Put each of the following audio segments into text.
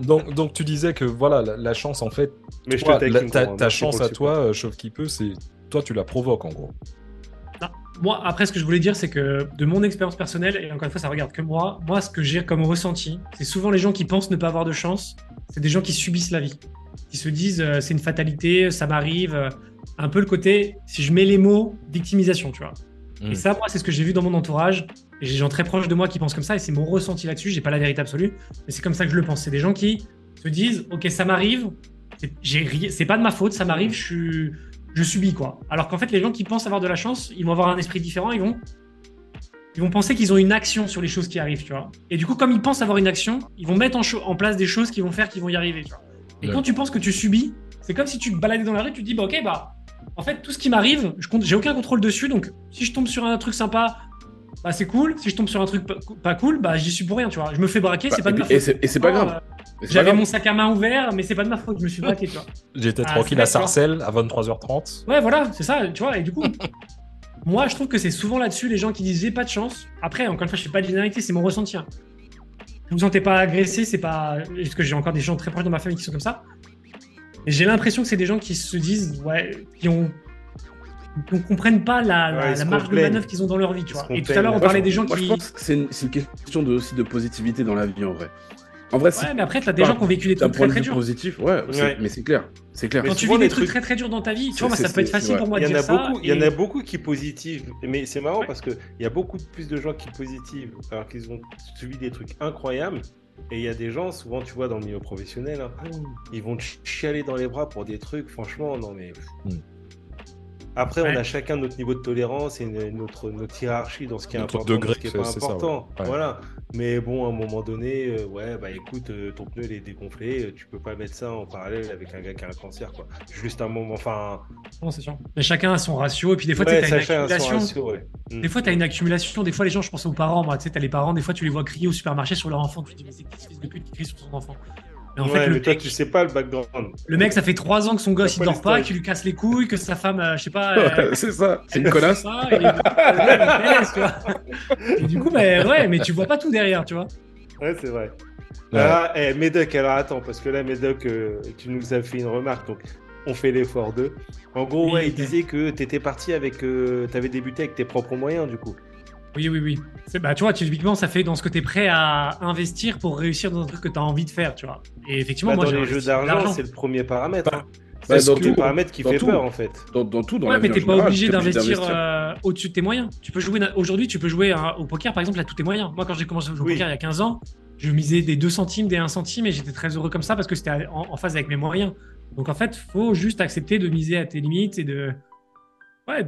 Donc, donc tu disais que voilà, la, la chance en fait, Mais je la- ta, chance à toi, euh, Chauve qui peut, c'est toi tu la provoques en gros. Moi, après, ce que je voulais dire, c'est que de mon expérience personnelle, et encore une fois, ça regarde que moi, moi, ce que j'ai comme ressenti, c'est souvent les gens qui pensent ne pas avoir de chance, c'est des gens qui subissent la vie. Qui se disent, euh, c'est une fatalité, ça m'arrive. euh, un peu le côté, si je mets les mots, victimisation, tu vois. Mm. Et ça, moi, c'est ce que j'ai vu dans mon entourage. Et j'ai des gens très proches de moi qui pensent comme ça, et c'est mon ressenti là-dessus. J'ai pas la vérité absolue, mais c'est comme ça que je le pense. C'est des gens qui se disent, ok, ça m'arrive, c'est pas de ma faute, ça m'arrive, je suis, je subis quoi. Alors qu'en fait, les gens qui pensent avoir de la chance, ils vont avoir un esprit différent, ils vont, ils vont penser qu'ils ont une action sur les choses qui arrivent, tu vois. Et du coup, comme ils pensent avoir une action, ils vont mettre en, place des choses qui vont faire qu'ils vont y arriver, tu vois. Et Ouais. quand tu penses que tu subis, c'est comme si tu te baladais dans la rue, tu te dis, bah ok, bah, en fait, tout ce qui m'arrive, je j'ai aucun contrôle dessus, donc si je tombe sur un truc sympa, bah c'est cool. Si je tombe sur un truc pas, cool, bah j'y suis pour rien, tu vois. Je me fais braquer, c'est pas de ma et faute. c'est- et c'est pas grave. J'avais mon sac à main ouvert, mais c'est pas de ma faute, je me suis braqué, tu vois. J'étais Ah, tranquille à. Sarcelles à 23h30. Ouais, voilà, c'est ça, tu vois. Et du coup, moi, je trouve que c'est souvent là-dessus les gens qui disent j'ai pas de chance. Après, encore une fois, je fais pas de généralité, c'est mon ressenti. hein. Je vous sentez pas agressé, c'est pas. Parce que j'ai encore des gens très proches de ma famille qui sont comme ça. Et j'ai l'impression que c'est des gens qui se disent, ouais, qui ont. qui ne comprennent pas la, la- Ouais, marge de manœuvre qu'ils ont dans leur vie, tu vois. Et tout à l'heure, on parlait des gens Moi, qui. je pense que c'est une, question de, aussi de positivité dans la vie en vrai. En vrai, c'est Ouais, mais après, t'as des gens qui ont vécu des trucs point très de très vue durs. positif, ouais, mais c'est clair. C'est clair. Quand tu vis des trucs très très durs dans ta vie, tu vois, moi, ça peut être facile pour moi Il de y en dire a ça. beaucoup, il y en a beaucoup qui positivent, mais c'est marrant parce que il y a beaucoup plus de gens qui positivent alors qu'ils ont subi des trucs incroyables. Et il y a des gens, souvent tu vois dans le milieu professionnel, hein, ils vont te chialer dans les bras pour des trucs, franchement, non mais. Mm. Après, Ouais. on a chacun notre niveau de tolérance et notre, notre hiérarchie dans ce qui est Notre important, degré, ce qui est c'est- pas c'est ça, important. ouais. Ouais. Voilà. Mais bon, à un moment donné, euh, ouais, bah écoute, euh, ton pneu il est dégonflé, euh, tu peux pas mettre ça en parallèle avec un gars qui a un cancer, quoi. Juste un moment, enfin. Non, c'est sûr. Mais chacun a son ratio, et puis des fois, tu ouais, sais, t'as une accumulation. ratio, ouais. Mm. Des fois, tu as une accumulation. Des fois, les gens, je pense aux parents. Moi, tu sais, t'as les parents, des fois, tu les vois crier au supermarché sur leur enfant. Tu te dis, mais c'est qui ce fils de pute qui crie sur son enfant? Mais en ouais, fait, le mais toi, mec, tu sais pas le background. le mec, ça fait trois ans que son gosse, il dort pas, qu'il lui casse les couilles, que sa femme, euh, je sais pas. euh, c'est ça, c'est une connasse. ça, et, du coup, mais ouais, mais tu vois pas tout derrière, tu vois. Ouais, c'est vrai. Ouais. Ah, eh, Médoc, alors attends, parce que là, Médoc, euh, tu nous as fait une remarque, donc on fait l'effort d'eux. En gros, Oui, ouais, il disait que t'étais parti avec. euh, T'avais débuté avec tes propres moyens, du coup. Oui, oui, oui. Bah, tu vois, typiquement, ça fait dans ce que tu es prêt à investir pour réussir dans un truc que tu as envie de faire, tu vois. Et effectivement, Bah, moi, dans les jeux d'argent, c'est le premier paramètre. hein. Bah, C'est dans le paramètre qui fait tout. peur, en fait. Dans, dans tout, dans Ouais, la mais t'es pas obligé d'investir euh, au-dessus de tes moyens. Tu peux jouer aujourd'hui, tu peux jouer à- au poker par exemple à tous tes moyens. Moi, quand j'ai commencé à jouer Oui. au poker il y a 15 ans, je misais des 2 centimes, des 1 centime et j'étais très heureux comme ça parce que c'était en, en phase avec mes moyens. Donc en fait, faut juste accepter de miser à tes limites et de ouais.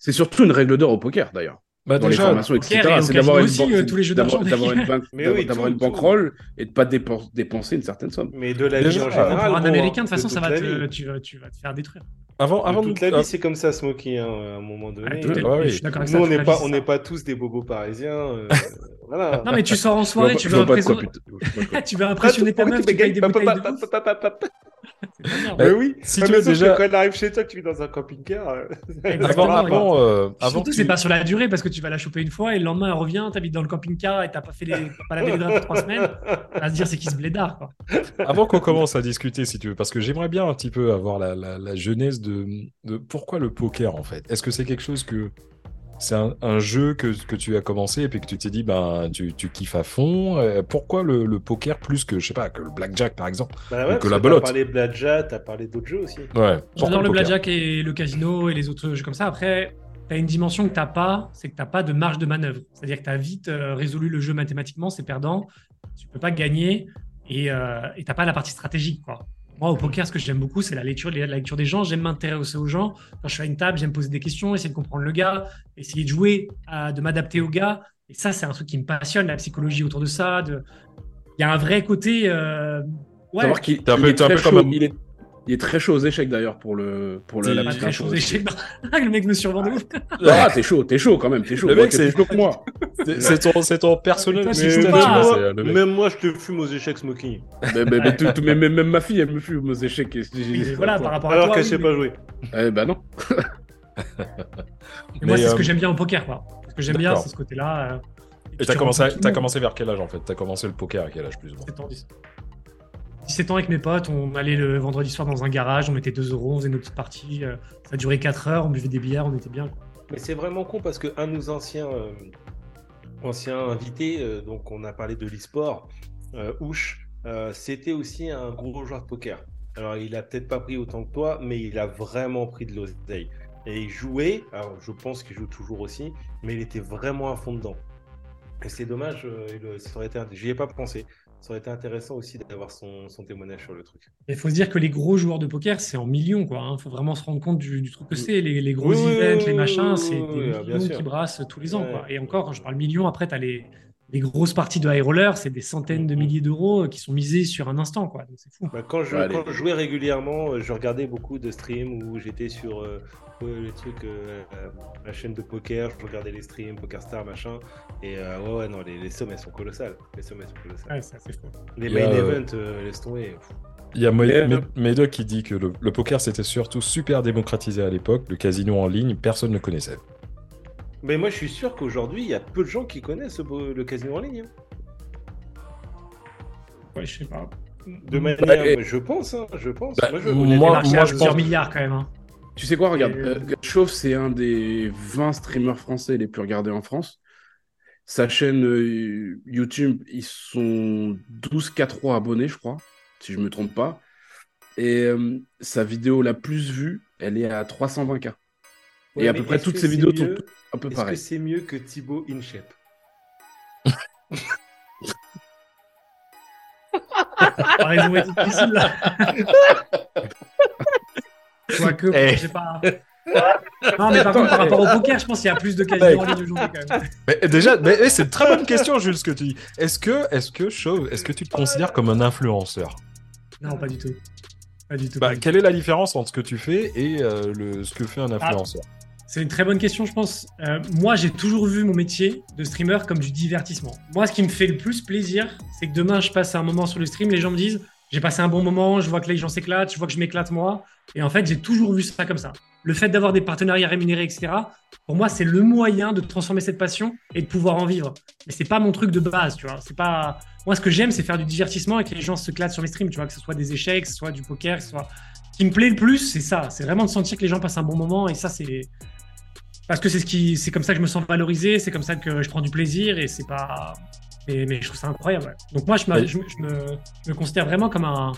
C'est surtout une règle d'or au poker d'ailleurs. Bah Dans les déjà, formations, poker etc. C'est d'avoir une, aussi, ban- euh, tous les jeux d'avoir- d'argent, d'avoir une, banque- oui, tout, une bankroll et de pas dépen- dépenser une certaine somme. Mais de la vie en général. Pour un américain, de hein, toute façon, ça va te, vie. tu, vas- tu vas te faire détruire. avant, De avant toute la vie, c'est comme ça, Smokey, hein, à un moment donné. Ouais, fait. ouais, Je oui. suis d'accord avec Nous, ça, on n'est pas, on n'est pas tous des bobos parisiens. euh, voilà. Non, mais tu sors en Je soirée, pas- tu je veux pas impressionner. Je pas ta meuf, tu payes des bouteilles de Bien. Mais oui, si Ah, tu veux déjà- quand elle arrive chez toi, que tu vis dans un camping-car. euh, avant, avant, euh, avant Surtout, que c'est pas sur la durée parce que tu vas la choper une fois et le lendemain elle revient, t'habites dans le camping-car et t'as pas fait les, pas lavé les draps pour trois semaines. On va se dire c'est qui ce blédard quoi. Avant qu'on commence à discuter, si tu veux, parce que j'aimerais bien un petit peu avoir la, la, la genèse de, de pourquoi le poker en fait. Est-ce que c'est quelque chose que c'est un, un jeu que, que tu as commencé et puis que tu t'es dit ben tu, tu kiffes à fond. Euh, pourquoi le, le poker plus que je sais pas que le blackjack par exemple Bah ouais, la parce que belote. T'as parlé de Blackjack, t'as parlé d'autres jeux aussi. Ouais. J'adore le poker blackjack et le casino et les autres jeux comme ça. Après, t'as une dimension que t'as pas, c'est que t'as pas de marge de manœuvre. C'est-à-dire que t'as vite euh, résolu le jeu mathématiquement, c'est perdant, tu peux pas gagner et euh, et t'as pas la partie stratégique quoi. Moi, au poker, ce que j'aime beaucoup, c'est la lecture, la lecture des gens. J'aime m'intéresser aux gens. Quand je suis à une table, j'aime poser des questions, essayer de comprendre le gars, essayer de jouer, à- de m'adapter au gars. Et ça, c'est un truc qui me passionne, la psychologie autour de ça. de- Il y a un vrai côté. euh, Ouais, un peu- un peu comme chaud, un- il est- Il est très chaud aux échecs d'ailleurs pour le pour la Pas petite très chaud aussi. d'échecs. le mec me survend de ouf. Ah, t'es chaud, t'es chaud quand même, t'es chaud. Le mec, c'est- plus chaud que moi. C'est- ton, c'est ton personnel Mais c'est, euh. Même moi, je te fume aux échecs smoking. mais, mais- mais tout- tout- mais- mais même ma fille, elle me fume aux échecs. et- Oui, mais voilà, par rapport à Alors toi. qu'elle oui, sait mais- pas jouer. Eh ben non. Et moi, Mais, c'est ce euh, que j'aime bien au poker, quoi. Ce que j'aime bien, c'est ce côté-là. euh, Et t'as commencé, commencé vers quel âge en fait? T'as commencé le poker à quel âge plus ou moins? 17 ans, 17 ans avec mes potes, on allait le vendredi soir dans un garage, on mettait 2 euros, on faisait nos petites parties. euh, ça durait 4 heures, on buvait des bières, on était bien. Mais c'est vraiment con parce qu'un de nos anciens, euh, anciens invités, euh, donc on a parlé de l'e-sport, c'était aussi un gros joueur de poker. Alors il a peut-être pas pris autant que toi, mais il a vraiment pris de l'oseille. Et il jouait, alors je pense qu'il joue toujours aussi, mais il était vraiment à fond dedans. Et c'est dommage, il- ça aurait été, j'y ai pas pensé. Ça aurait été intéressant aussi d'avoir son, son témoignage sur le truc. Il faut se dire que les gros joueurs de poker, c'est en millions, quoi. Il faut vraiment se rendre compte du, du truc que c'est. Les, les gros Oui, events, oui, les machins, c'est des oui, millions qui brassent tous les ans, Ouais. quoi. Et encore, quand je parle millions, après, tu as les, les grosses parties de high roller, c'est des centaines de Mhm. milliers d'euros euh, qui sont misés sur un instant, quoi. Donc c'est fou. Bah, quand, je, Ouais, quand les- je jouais régulièrement, euh, je regardais beaucoup de streams où j'étais sur euh, euh, les trucs, euh, la chaîne de poker, je regardais les streams, PokerStar, machin. Et euh, ouais, ouais, non, les, les sommes, elles sont colossales. Les sommes, elles sont colossales. Ouais, fou. Les main events, euh, laisse tomber. Pff. Il y a Médoc qui dit que le, le poker c'était surtout super démocratisé à l'époque, le casino en ligne, personne ne connaissait. Mais moi, je suis sûr qu'aujourd'hui, il y a peu de gens qui connaissent le, casino en ligne. Ouais, je sais pas. De manière, Ouais, je pense, hein, je pense. Bah, moi, je, moi- moi, à je pense- milliards, quand même. hein. Tu sais quoi, regarde, euh, Chauve, c'est un des 20 streamers français les plus regardés en France. Sa chaîne euh, YouTube, ils sont 12-4 abonnés, je crois, si je me trompe pas. Et euh, sa vidéo la plus vue, elle est à 320K. Ouais, Et à peu près toutes ces vidéos sont mieux- toutes un peu Est-ce que pareilles. c'est mieux que Thibaut raison est difficile, là. Quoique, Eh. je sais pas. Non, mais par contre, par rapport au poker, je pense qu'il y a plus de casinos en ligne aujourd'hui, quand même. Mais déjà, mais, eh, c'est une très bonne question, Jules, ce que tu dis. Est-ce que, est-ce que, Chauve, est-ce que tu te considères comme un influenceur? Non, pas du tout. Pas du tout. bah. Quelle est la différence entre ce que tu fais et euh, le, ce que fait un influenceur? C'est une très bonne question, je pense. Euh, moi, j'ai toujours vu mon métier de streamer comme du divertissement. Moi, ce qui me fait le plus plaisir, c'est que demain, je passe un moment sur le stream, les gens me disent j'ai passé un bon moment, je vois que les gens s'éclatent, je vois que je m'éclate moi. Et en fait, j'ai toujours vu ça comme ça. Le fait d'avoir des partenariats rémunérés, etc., pour moi, c'est le moyen de transformer cette passion et de pouvoir en vivre. Mais c'est pas mon truc de base, tu vois. C'est pas. Moi, ce que j'aime, c'est faire du divertissement et que les gens se clatent sur mes streams, tu vois, que ce soit des échecs, que ce soit du poker, que ce soit. Ce qui me plaît le plus, c'est ça. C'est vraiment de sentir que les gens passent un bon moment et ça, c'est. Parce que c'est ce qui, c'est comme ça que je me sens valorisé, c'est comme ça que je prends du plaisir et c'est pas. Mais, mais je trouve ça incroyable. ouais. Donc moi, je, me- je me, je me considère vraiment comme un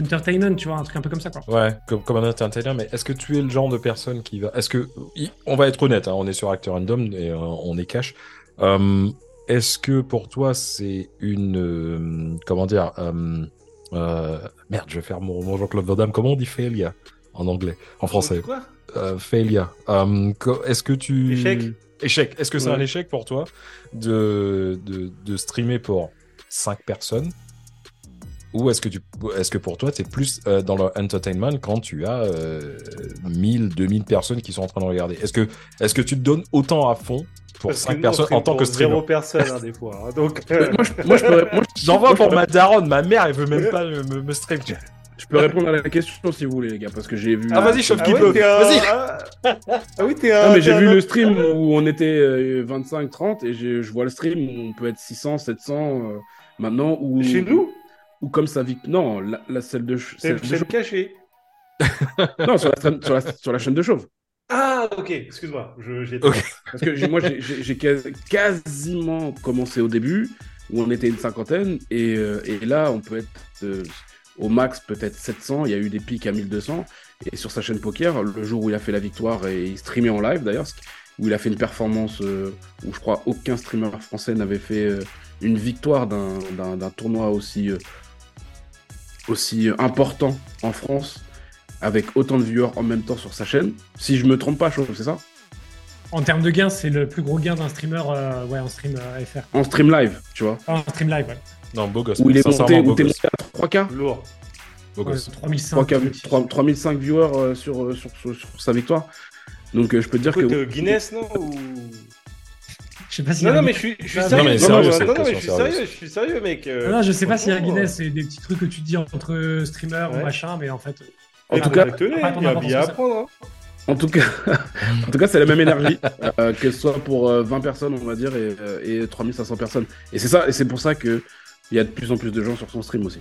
entertainment, tu vois, un truc un peu comme ça, quoi. Ouais, comme, comme un entertainer, mais est-ce que tu es le genre de personne qui va. Est-ce que. i- On va être honnête, hein, on est sur Acteur Random et euh, on est cash. Euh, est-ce que pour toi, c'est une. euh, comment dire euh, euh, Merde, je vais faire mon, mon Jean-Claude Van Damme. Comment on dit failure en anglais En français? Quoi? Euh, Failure. Euh, est-ce que tu. Échec? Échec. Est-ce que c'est Ouais. un échec pour toi de, de, de streamer pour 5 personnes? Ou est-ce que, tu, est-ce que pour toi, tu es plus euh, dans le entertainment quand tu as euh, 1000, 2000 personnes qui sont en train de regarder? Est-ce que, est-ce que tu te donnes autant à fond pour Parce que 5 nous, on personnes en tant que streamer Zéro personne, hein, des fois. hein. Donc, euh, moi, je, moi, je peux, moi, je- J'envoie moi, je pour ma daronne, ma mère, elle veut même pas me, me- me stream. Je peux répondre à la question si vous voulez, les gars, parce que j'ai vu. Ah, vas-y, chauffe qui peut. Vas-y. Ah, oui, t'es un. Non, mais j'ai vu un- le stream où on était euh, 25-30 et j'ai- je vois le stream où on peut être 600, 700 euh, maintenant. Où, Chez nous Ou comme ça vit. Non, la, la celle de. celle le de chaîne Chauve. caché. Non, sur la, sur, la, sur la chaîne de Chauve. Ah, ok, excuse-moi. Je, j'ai Ok. Parce que moi, j'ai- j'ai j'ai quas- quasiment commencé au début, où on était une cinquantaine, et, euh, et là, on peut être euh, au max peut-être 700. Il y a eu des pics à 1200. Et sur sa chaîne poker, le jour où il a fait la victoire, et il streamait en live d'ailleurs, où il a fait une performance euh, où je crois aucun streamer français n'avait fait euh, une victoire d'un- d'un d'un tournoi aussi, euh, aussi important en France, avec autant de viewers en même temps sur sa chaîne. Si je me trompe pas, Chauve, c'est ça? En termes de gains, c'est le plus gros gain d'un streamer ouais, en stream FR. En stream live, tu vois? En stream live, ouais. Non, beau gosse. Où il est monté, où t'es monté à 3K Lourd. Beau Ouais, gosse. 3005. 3, 3, 3005 viewers euh, sur, euh, sur, sur- sur sa victoire. Donc euh, je peux te dire Écoute, que. euh, Guinness, non ou... Je sais pas si. Non, non, mais je suis, je suis Non, sérieux. mais sérieux, non, c'est non, mais je suis sérieux, je suis sérieux, mec. euh, Non, je sais pas s'il y a franchement, Guinness, c'est des petits trucs que tu dis entre streamers Ouais. ou machin, mais en fait. En tout cas- Pas ton il y a bien à apprendre. hein. En tout cas, en tout cas, c'est la même énergie, euh, que ce soit pour euh, 20 personnes, on va dire, et, et 3500 personnes. Et c'est ça, et c'est pour ça que il y a de plus en plus de gens sur son stream aussi.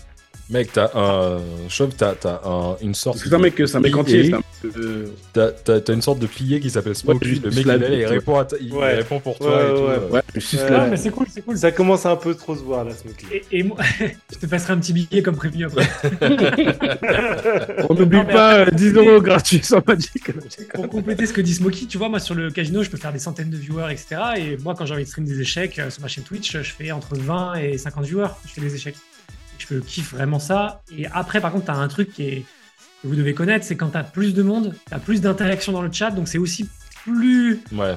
Mec, t'as un. Chauve, t'as t'as un- une sorte. C'est un mec, c'est un mec entier. euh, T'as t'as- t'as une sorte de pilier qui s'appelle Smokey. juste le mec, il, il ouais. répond, à ta- il Ouais. répond pour toi Ouais, et tout. ouais. euh. Ouais, je Ouais. mais c'est cool, c'est cool. Ça commence à un peu trop se voir là, Smokey. Et, et moi, je te passerai un petit billet comme prévu après. On n'oublie pas après, euh, 10 euros gratuits Magic. Pour compléter ce que dit Smokey, tu vois, moi sur le casino, je peux faire des centaines de viewers, etc. Et moi, quand j'ai envie de stream des échecs euh, sur ma chaîne Twitch, je fais entre 20 et 50 viewers. Je fais des échecs. Je kiffe vraiment ça. Et après, par contre, tu as un truc qui est, que vous devez connaître, c'est quand tu as plus de monde, tu as plus d'interaction dans le chat, donc c'est aussi plus Ouais.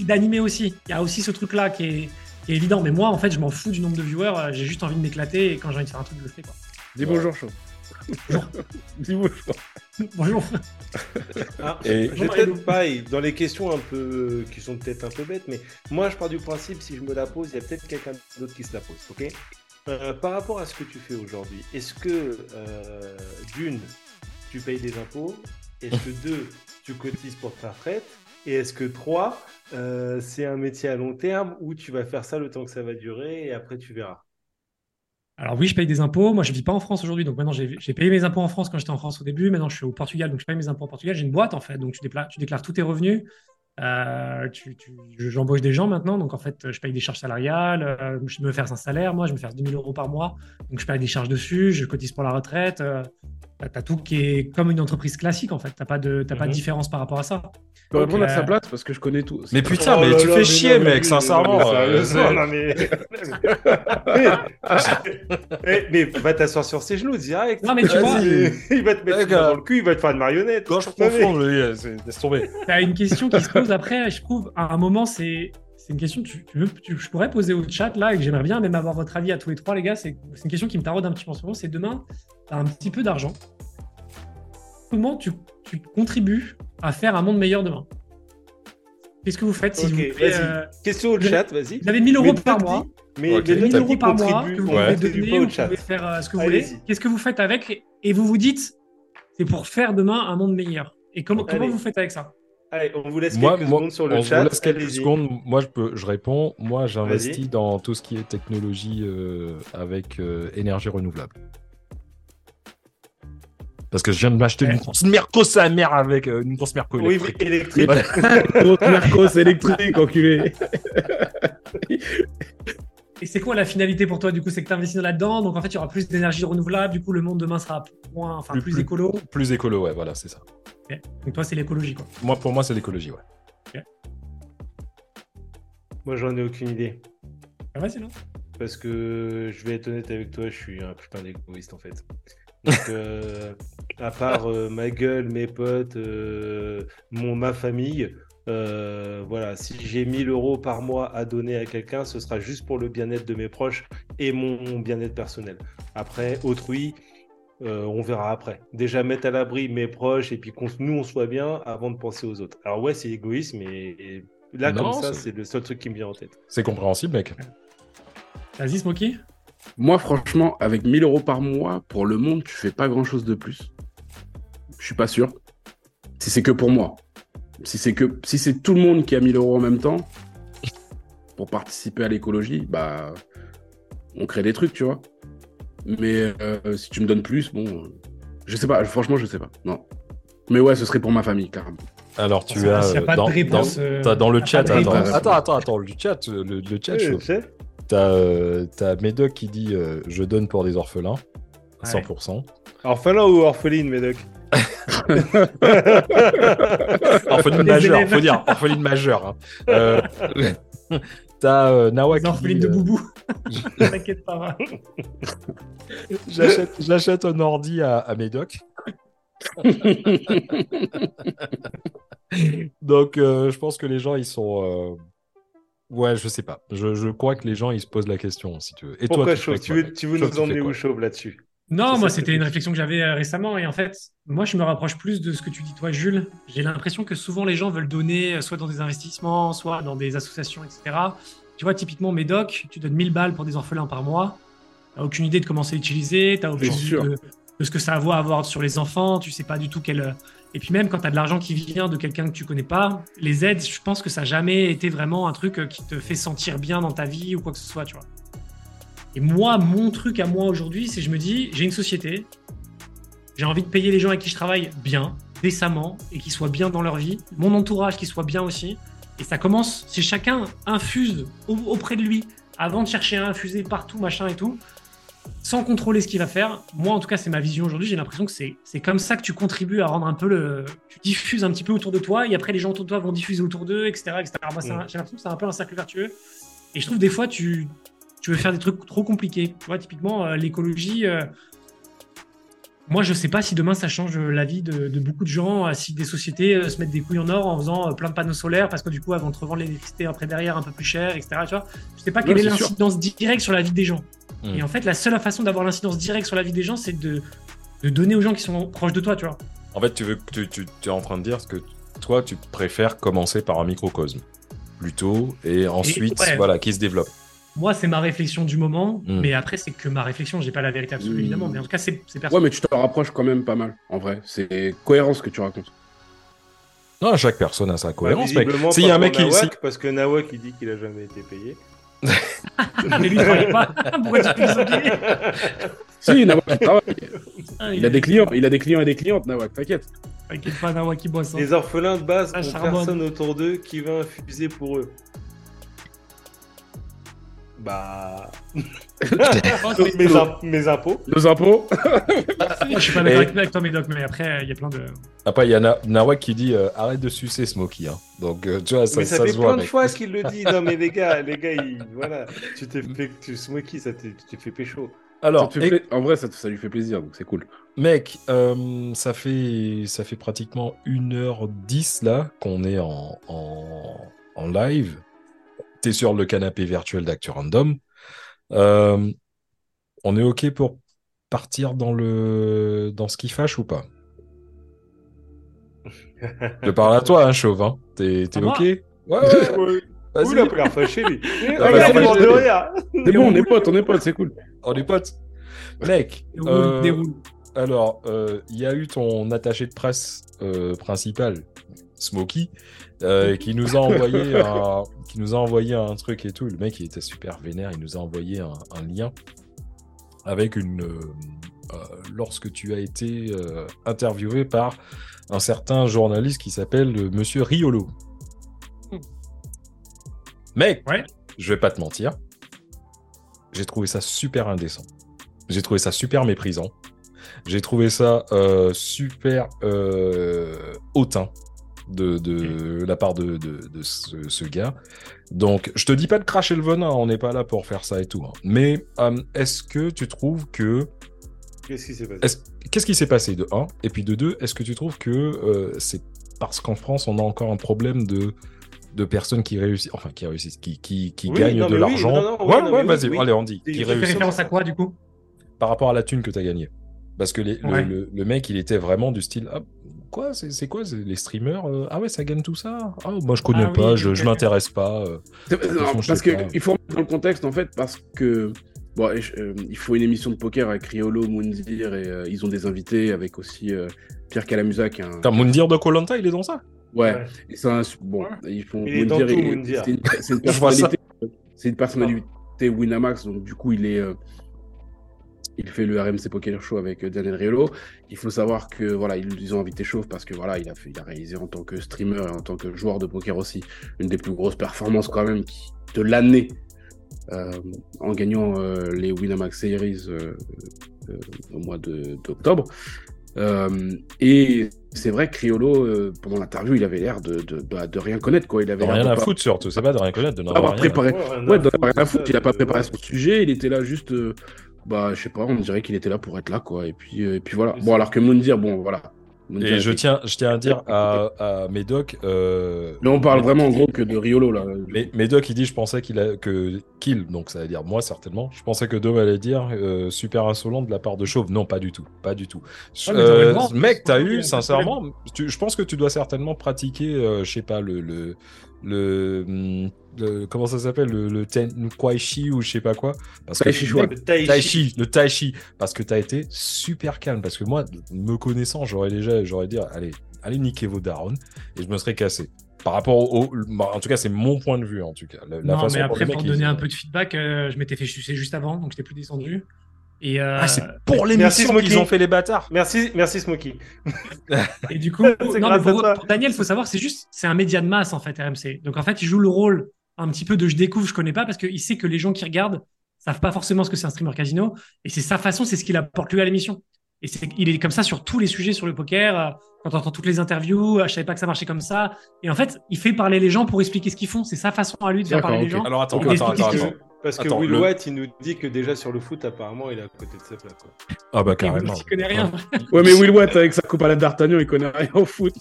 d'animer aussi. Il y a aussi ce truc-là qui est, qui est évident. Mais moi, en fait, je m'en fous du nombre de viewers. euh, J'ai juste envie de m'éclater et quand j'ai envie de faire un truc, je le fais. Quoi. Dis bonjour, chaud. Dis bonjour. Bonjour. Ah, Et- J'ai peut-être pareil, dans les questions un peu qui sont peut-être un peu bêtes, mais moi je pars du principe, si je me la pose, il y a peut-être quelqu'un d'autre qui se la pose, ok? Euh, Par rapport à ce que tu fais aujourd'hui, est-ce que euh, d'une, tu payes des impôts Est-ce que deux, tu cotises pour ta retraite Et est-ce que trois, euh, c'est un métier à long terme où tu vas faire ça le temps que ça va durer et après tu verras? Alors oui, je paye des impôts. Moi, je vis pas en France aujourd'hui, donc maintenant j'ai payé mes impôts en France quand j'étais en France au début. Maintenant, je suis au Portugal, donc je paye mes impôts au Portugal. J'ai une boîte en fait, donc tu, tu déclares tous tes revenus. Euh, tu- tu- je- J'embauche des gens maintenant, donc en fait, je paye des charges salariales. euh, je me verse un salaire, moi, je me verse 2000 euros par mois, donc je paye des charges dessus. Je cotise pour la retraite. Euh, T'as t'as tout qui est comme une entreprise classique en fait. T'as pas de t'as pas de Mhm. différence par rapport à ça. Je peux répondre à sa place parce que je connais tout. Mais putain, Oh mais tu là, fais chier, mais mec, sincèrement. mais euh, non, mais... va t'asseoir sur ses genoux direct. Non, mais tu vois- il va te mettre dans le cul, il va te faire une marionnette. Quand je Non, confonds, je c'est- laisse tomber. T'as une question qui se pose après, je trouve, à un moment, c'est c'est une question que tu, tu veux, tu- je pourrais poser au chat là et que j'aimerais bien même avoir votre avis à tous les trois, les gars. C'est une question qui me taraude un petit peu en ce moment. C'est demain, tu as un petit peu d'argent. Comment tu, tu contribues à faire un monde meilleur demain? Qu'est-ce que vous faites si vous, faites, euh, Question au chat, vas-y. vous avez 1000 euros Mais par mois Mais Ok. mais Vous avez Doc 1000 euros par mois que vous Ouais. pouvez donner vous chat. faire euh, ce que vous voulez. Qu'est-ce que vous faites avec Et vous vous dites, c'est pour faire demain un monde meilleur. Et comment, vous faites avec ça? Allez, on vous laisse Moi, quelques moi, secondes sur on le vous chat. laisse quelques allez-y. secondes. Moi, je peux, je réponds. Moi, j'investis Vas-y. dans tout ce qui est technologie euh, avec euh, énergie renouvelable. Parce que je viens de m'acheter Ouais. une grosse Merco sa mère avec euh, une grosse Merco Oui, électrique. mais électrique. L'autre Mercos électrique, enculé. Et c'est quoi la finalité pour toi Du coup, c'est que tu investis là-dedans. Donc en fait, il y aura plus d'énergie renouvelable. Du coup, le monde demain sera moins, enfin, Plus- plus, plus- écolo. Plus écolo, ouais, voilà, c'est ça. Donc toi, c'est l'écologie, quoi. Moi, pour moi, c'est l'écologie, ouais. Moi, j'en ai aucune idée. Ah, vas-y, non Parce que je vais être honnête avec toi, je suis un putain d'égoïste en fait. Donc, euh, à part euh, ma gueule, mes potes, euh, mon, ma famille, euh, voilà, si j'ai 1000 euros par mois à donner à quelqu'un, ce sera juste pour le bien-être de mes proches et mon bien-être personnel. Après, autrui, euh, on verra après. Déjà mettre à l'abri mes proches et puis qu'on nous on soit bien avant de penser aux autres. Alors ouais, c'est égoïste, mais et là Non, comme ça, c'est- c'est le seul truc qui me vient en tête. C'est compréhensible, mec. Vas-y, Smokey. Moi, franchement, avec 1000 euros par mois, pour le monde, tu fais pas grand chose de plus. Je suis pas sûr. Si c'est que pour moi. Si c'est que si c'est tout le monde qui a 1000 euros en même temps pour participer à l'écologie, bah on crée des trucs, tu vois. Mais euh, si tu me donnes plus, bon, euh, je sais pas. Franchement, je sais pas. Non. Mais ouais, ce serait pour ma famille, clairement. Alors, tu as. s'il y a pas de dans, réponse, dans- euh, t'as dans le chat. Attends, attends, attends, attends, le chat, le, le chat Oui, chaud. je sais. T'as euh, Médoc qui dit euh, Je donne pour des orphelins. Ouais. 100%. Orphelin ou orpheline, Médoc? Orpheline majeure, faut dire. Orpheline majeure. hein. T'as euh, Nawa Les qui orphelines de euh, Boubou. T'inquiète pas. J'achète un ordi à, à Médoc. Donc, euh, je pense que les gens, ils sont. euh, Ouais, je sais pas. Je, je crois que les gens, ils se posent la question, si tu veux. Et Pourquoi toi, tu Chauve tu quoi, veux, tu veux Chauve, nous emmener où Chauve là-dessus? Non, moi, c'était une réflexion que j'avais euh, récemment. Et en fait, moi, je me rapproche plus de ce que tu dis, toi, Jules. J'ai l'impression que souvent, les gens veulent donner, euh, soit dans des investissements, soit dans des associations, etc. Tu vois, typiquement, Médoc, tu donnes 1000 balles pour des orphelins par mois. T'as aucune idée de comment c'est utilisé. T'as aucune Bien idée de, de ce que ça va avoir sur les enfants. Tu sais pas du tout quel. euh, Et puis même quand tu as de l'argent qui vient de quelqu'un que tu connais pas, les aides, je pense que ça n'a jamais été vraiment un truc qui te fait sentir bien dans ta vie ou quoi que ce soit, tu vois. Et moi, mon truc à moi aujourd'hui, c'est je me dis, j'ai une société, j'ai envie de payer les gens avec qui je travaille bien, décemment, et qu'ils soient bien dans leur vie, mon entourage qui soit bien aussi. Et ça commence, si chacun infuse au- auprès de lui, avant de chercher à infuser partout, machin et tout, sans contrôler ce qu'il va faire. Moi, en tout cas, c'est ma vision aujourd'hui. J'ai l'impression que c'est comme ça que tu contribues à rendre un peu le. Tu diffuses un petit peu autour de toi, et après, les gens autour de toi vont diffuser autour d'eux, etc. etc. Moi, j'ai l'impression que c'est un peu un cercle vertueux. Et je trouve des fois, tu, tu veux faire des trucs trop compliqués. Tu vois, typiquement, euh, l'écologie. euh, moi, je sais pas si demain ça change la vie de, de beaucoup de gens, euh, si des sociétés euh, se mettent des couilles en or en faisant euh, plein de panneaux solaires parce que du coup, elles vont te revendre l'électricité après derrière un peu plus cher, etc. Tu vois, je sais pas quelle Ouais, est l'incidence directe sur la vie des gens. Mm. Et en fait, la seule façon d'avoir l'incidence directe sur la vie des gens, c'est de, de donner aux gens qui sont proches de toi, tu vois. En fait, tu veux, tu, tu, tu es en train de dire que toi, tu préfères commencer par un microcosme plutôt, et ensuite, ouais. voilà, qui se développe. Moi, c'est ma réflexion du moment, Mm. mais après, c'est que ma réflexion, j'ai pas la vérité absolue, Mm. évidemment, mais en tout cas, c'est c'est Ouais, personnel. mais tu t'en rapproches quand même pas mal, en vrai. C'est cohérent ce que tu racontes. Non, chaque personne a sa cohérence, mec. Visiblement, S'il y a un mec qui. Nawak, si- Parce que Nawak, il dit qu'il a jamais été payé. Ah, mais lui, il travaille pas. Pourquoi tu peux Si, Nawak, il travaille. Ah, Il a des clients, il a des clients et des clientes, Nawak, t'inquiète. T'inquiète pas, Nawa qui bosse. hein. Les orphelins de base Ah, personne autour d'eux qui va infuser pour eux. Bah. mes, im- mes impôts. Nos impôts Moi, je suis pas d'accord Et- avec toi, Médoc, mais après, il y a plein de. Après, il y a Na- Nawak qui dit euh, arrête de sucer Smokey. Hein. Donc, euh, tu vois, ça, mais ça, ça fait se voit. plein de mec. fois qu'il le dit. Non, mais les gars, les gars, ils- voilà. Tu t'es fait. Tu Smokey, ça t'es fait pécho. Alors, fait et- En vrai, ça, lui fait plaisir, donc c'est cool. mec, euh, ça, fait, ça fait pratiquement 1h10 là qu'on est en, en, en live. T'es sur le canapé virtuel d'Actu Random. Euh, on est OK pour partir dans, le, dans ce qui fâche ou pas? Je parle à toi, hein, Chauve. Hein. T'es OK? Ouais, ouais. Ouh, Vas-y. il a pas l'air fâché, lui. C'est bon, on est potes, on est potes, c'est cool. On est potes. Mec, Déroule, euh, déroule. alors, euh, il y a eu ton attaché de presse euh, principal, Smokey, euh, qui nous a envoyé un, qui nous a envoyé un truc et tout. Le mec, il était super vénère. Il nous a envoyé un, un lien avec une. euh, euh, lorsque tu as été euh, interviewé par un certain journaliste qui s'appelle Monsieur Riolo. Hmm. Mec, Ouais. je vais pas te mentir, j'ai trouvé ça super indécent. J'ai trouvé ça super méprisant. J'ai trouvé ça euh, super euh, hautain de, de la part de, de, de ce, ce gars. Donc, je te dis pas de cracher le venin, on n'est pas là pour faire ça et tout. hein. Mais euh, est-ce que tu trouves que Qu'est-ce qui s'est passé? est-ce- Qu'est-ce qui s'est passé de 1 Et puis de 2, est-ce que tu trouves que euh, c'est parce qu'en France, on a encore un problème de, de personnes qui réussissent, enfin qui réussissent, qui, qui, qui Oui, gagnent non, de oui, l'argent? Ouais, ouais, vas-y, oui. allez, on dit. Tu Qui réussissent référence à quoi, du coup? Par rapport à la thune que tu as gagnée. Parce que les- le, Ouais. le- le mec, il était vraiment du style ah, Quoi C'est c'est quoi c'est Les streamers euh, Ah ouais, ça gagne tout ça? Ah, moi, je connais Ah oui, pas, je, je m'intéresse pas. euh. C'est- non, façon, je parce sais pas. qu'il faut dans le contexte, en fait, parce que. Bon, euh, il faut une émission de poker avec Riolo, Moundir, et euh, ils ont des invités avec aussi euh, Pierre Calamusa, qui est un. Moundir de Colanta, il est dans ça? Ouais, Ouais. et c'est un. Bon, ils font. Il est dans tout, il- Moundir. C'est une, c'est une personnalité. C'est une personnalité Winamax, donc du coup, il est. il fait le RMC Poker Show avec euh, Daniel Riolo. Il faut savoir que voilà, ils, ont invité Chauve parce que voilà, il a, fait, il a réalisé en tant que streamer et en tant que joueur de poker aussi une des plus grosses performances quand même qui, de l'année euh, en gagnant euh, les Winamax Series euh, euh, au mois de- d'octobre. Euh, et c'est vrai que Riolo, euh, pendant l'interview, il avait l'air de, de, de, de rien connaître. Quoi. Il avait Rien de à pas- foutre surtout, c'est pas de rien connaître, de n'avoir rien. préparé. Ouais, Ouais, de foutre, rien à foutre. ça, Il a pas préparé son sujet. Il était là juste. Bah, je sais pas, on dirait qu'il était là pour être là, quoi. Et puis, euh, et puis voilà. Bon, alors que Moundir, bon, voilà. Et je tiens, je tiens à dire à, à Médoc. Euh, Mais on parle vraiment en gros que de Riolo là. Mais Médoc, il dit Je pensais qu'il a que kill, donc ça veut dire moi certainement. Je pensais que Dom allait dire euh, super insolent de la part de Chauve. Non, pas du tout, pas du tout. Mais Euh, mec, t'as eu sincèrement. tu- je pense que tu dois certainement pratiquer, euh, je sais pas le le le, hum, le- comment ça s'appelle le, le ten, le Kwaishi ou je sais pas quoi. Parce que. Le Tai Chi. Tai Chi, le Tai Chi, parce que tu as été super calme. Parce que moi, me connaissant, j'aurais déjà, j'aurais dit, allez, allez niquer vos darons, et je me serais cassé. Par rapport au, au- bah, en tout cas, c'est mon point de vue, en tout cas. La, la non, façon mais après, pour il- donner un peu de feedback, euh, je m'étais fait sucer juste avant, donc j'étais plus descendu. Et, euh, Ah, c'est pour l'émission qu'ils ont fait les bâtards. Merci, merci Smokey. et du coup, non, pour, Daniel, il faut savoir, c'est juste, c'est un média de masse en fait, RMC. Donc en fait, il joue le rôle un petit peu de je découvre, je connais pas, parce qu'il sait que les gens qui regardent savent pas forcément ce que c'est un streamer casino, et c'est sa façon, c'est ce qu'il apporte lui à l'émission. Et c'est, il est comme ça sur tous les sujets sur le poker. euh, Quand on entend toutes les interviews, euh, je savais pas que ça marchait comme ça. Et en fait, il fait parler les gens pour expliquer ce qu'ils font. C'est sa façon à lui de faire parler les gens. Alors attends, attends, explique attends, attends. Parce que Attends, Will le- White, il nous dit que déjà sur le foot, apparemment, il est à côté de sa plaque. Quoi. Ah bah carrément. il connaît rien. Ouais, mais Will Watt avec sa coupe à la D'Artagnan, il connaît rien au foot.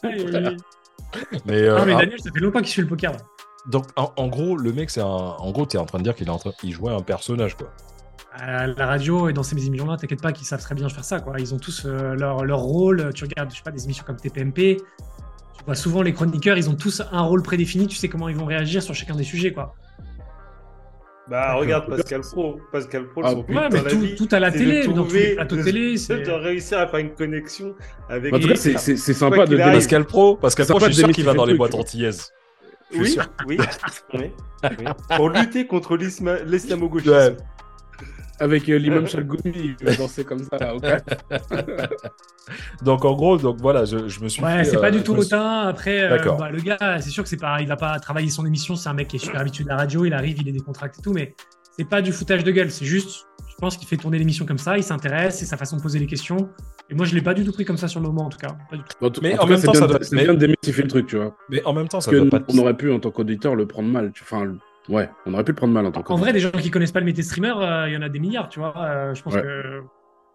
Mais, euh, Ah, mais ah, Daniel, ça fait longtemps qu'il suit le poker. là. donc en, en gros, le mec, c'est un. En gros, t'es en train de dire qu'il est en train, il jouait un personnage, quoi. À la radio et dans ces émissions-là, t'inquiète pas qu'ils savent très bien faire ça. Quoi. Ils ont tous euh, leur, leur rôle. Tu regardes, je sais pas, des émissions comme TPMP. Tu vois souvent les chroniqueurs, ils ont tous un rôle prédéfini. Tu sais comment ils vont réagir sur chacun des sujets, quoi. Bah, regarde Pascal Pro. Pascal Pro, Ah, Ouais, mais la tout, vie, tout à la télé, dans tous les plateaux de- télé. c'est- de réussir à faire une connexion avec. En tout cas, c'est- sympa de démasquer. Pascal Pro, Pascal Pro, je suis sûr qu'il va dans le les boîtes antillaises. Oui, oui, oui, oui. Pour lutter contre l'islamo-gauchisme. Ouais. Avec euh, l'imam Chalgoumi, il va danser comme ça. là. Donc en gros, donc voilà, je, je me suis. Ouais, c'est euh, pas du je tout suis- hautain. Après, euh, bah, le gars, c'est sûr que c'est pas, il va pas travailler son émission. C'est un mec qui est super habitué de la radio. Il arrive, il est décontracté et tout, mais c'est pas du foutage de gueule. C'est juste, je pense qu'il fait tourner l'émission comme ça. Il s'intéresse, c'est sa façon de poser les questions. Et moi, je l'ai pas du tout pris comme ça sur le moment, en tout cas. Pas du tout. En tout- Mais en en tout cas, même c'est temps, ça doit- bien de démystifier le truc, tu vois. Mais en même temps, ça Parce que doit pas. on aurait pu, en tant qu'auditeur, le prendre mal. tu- Enfin, le- ouais, on aurait pu le prendre mal en tant En vrai, des gens qui connaissent pas le métier streamer, euh, il y en a des milliards, tu vois. Euh, je pense Ouais. que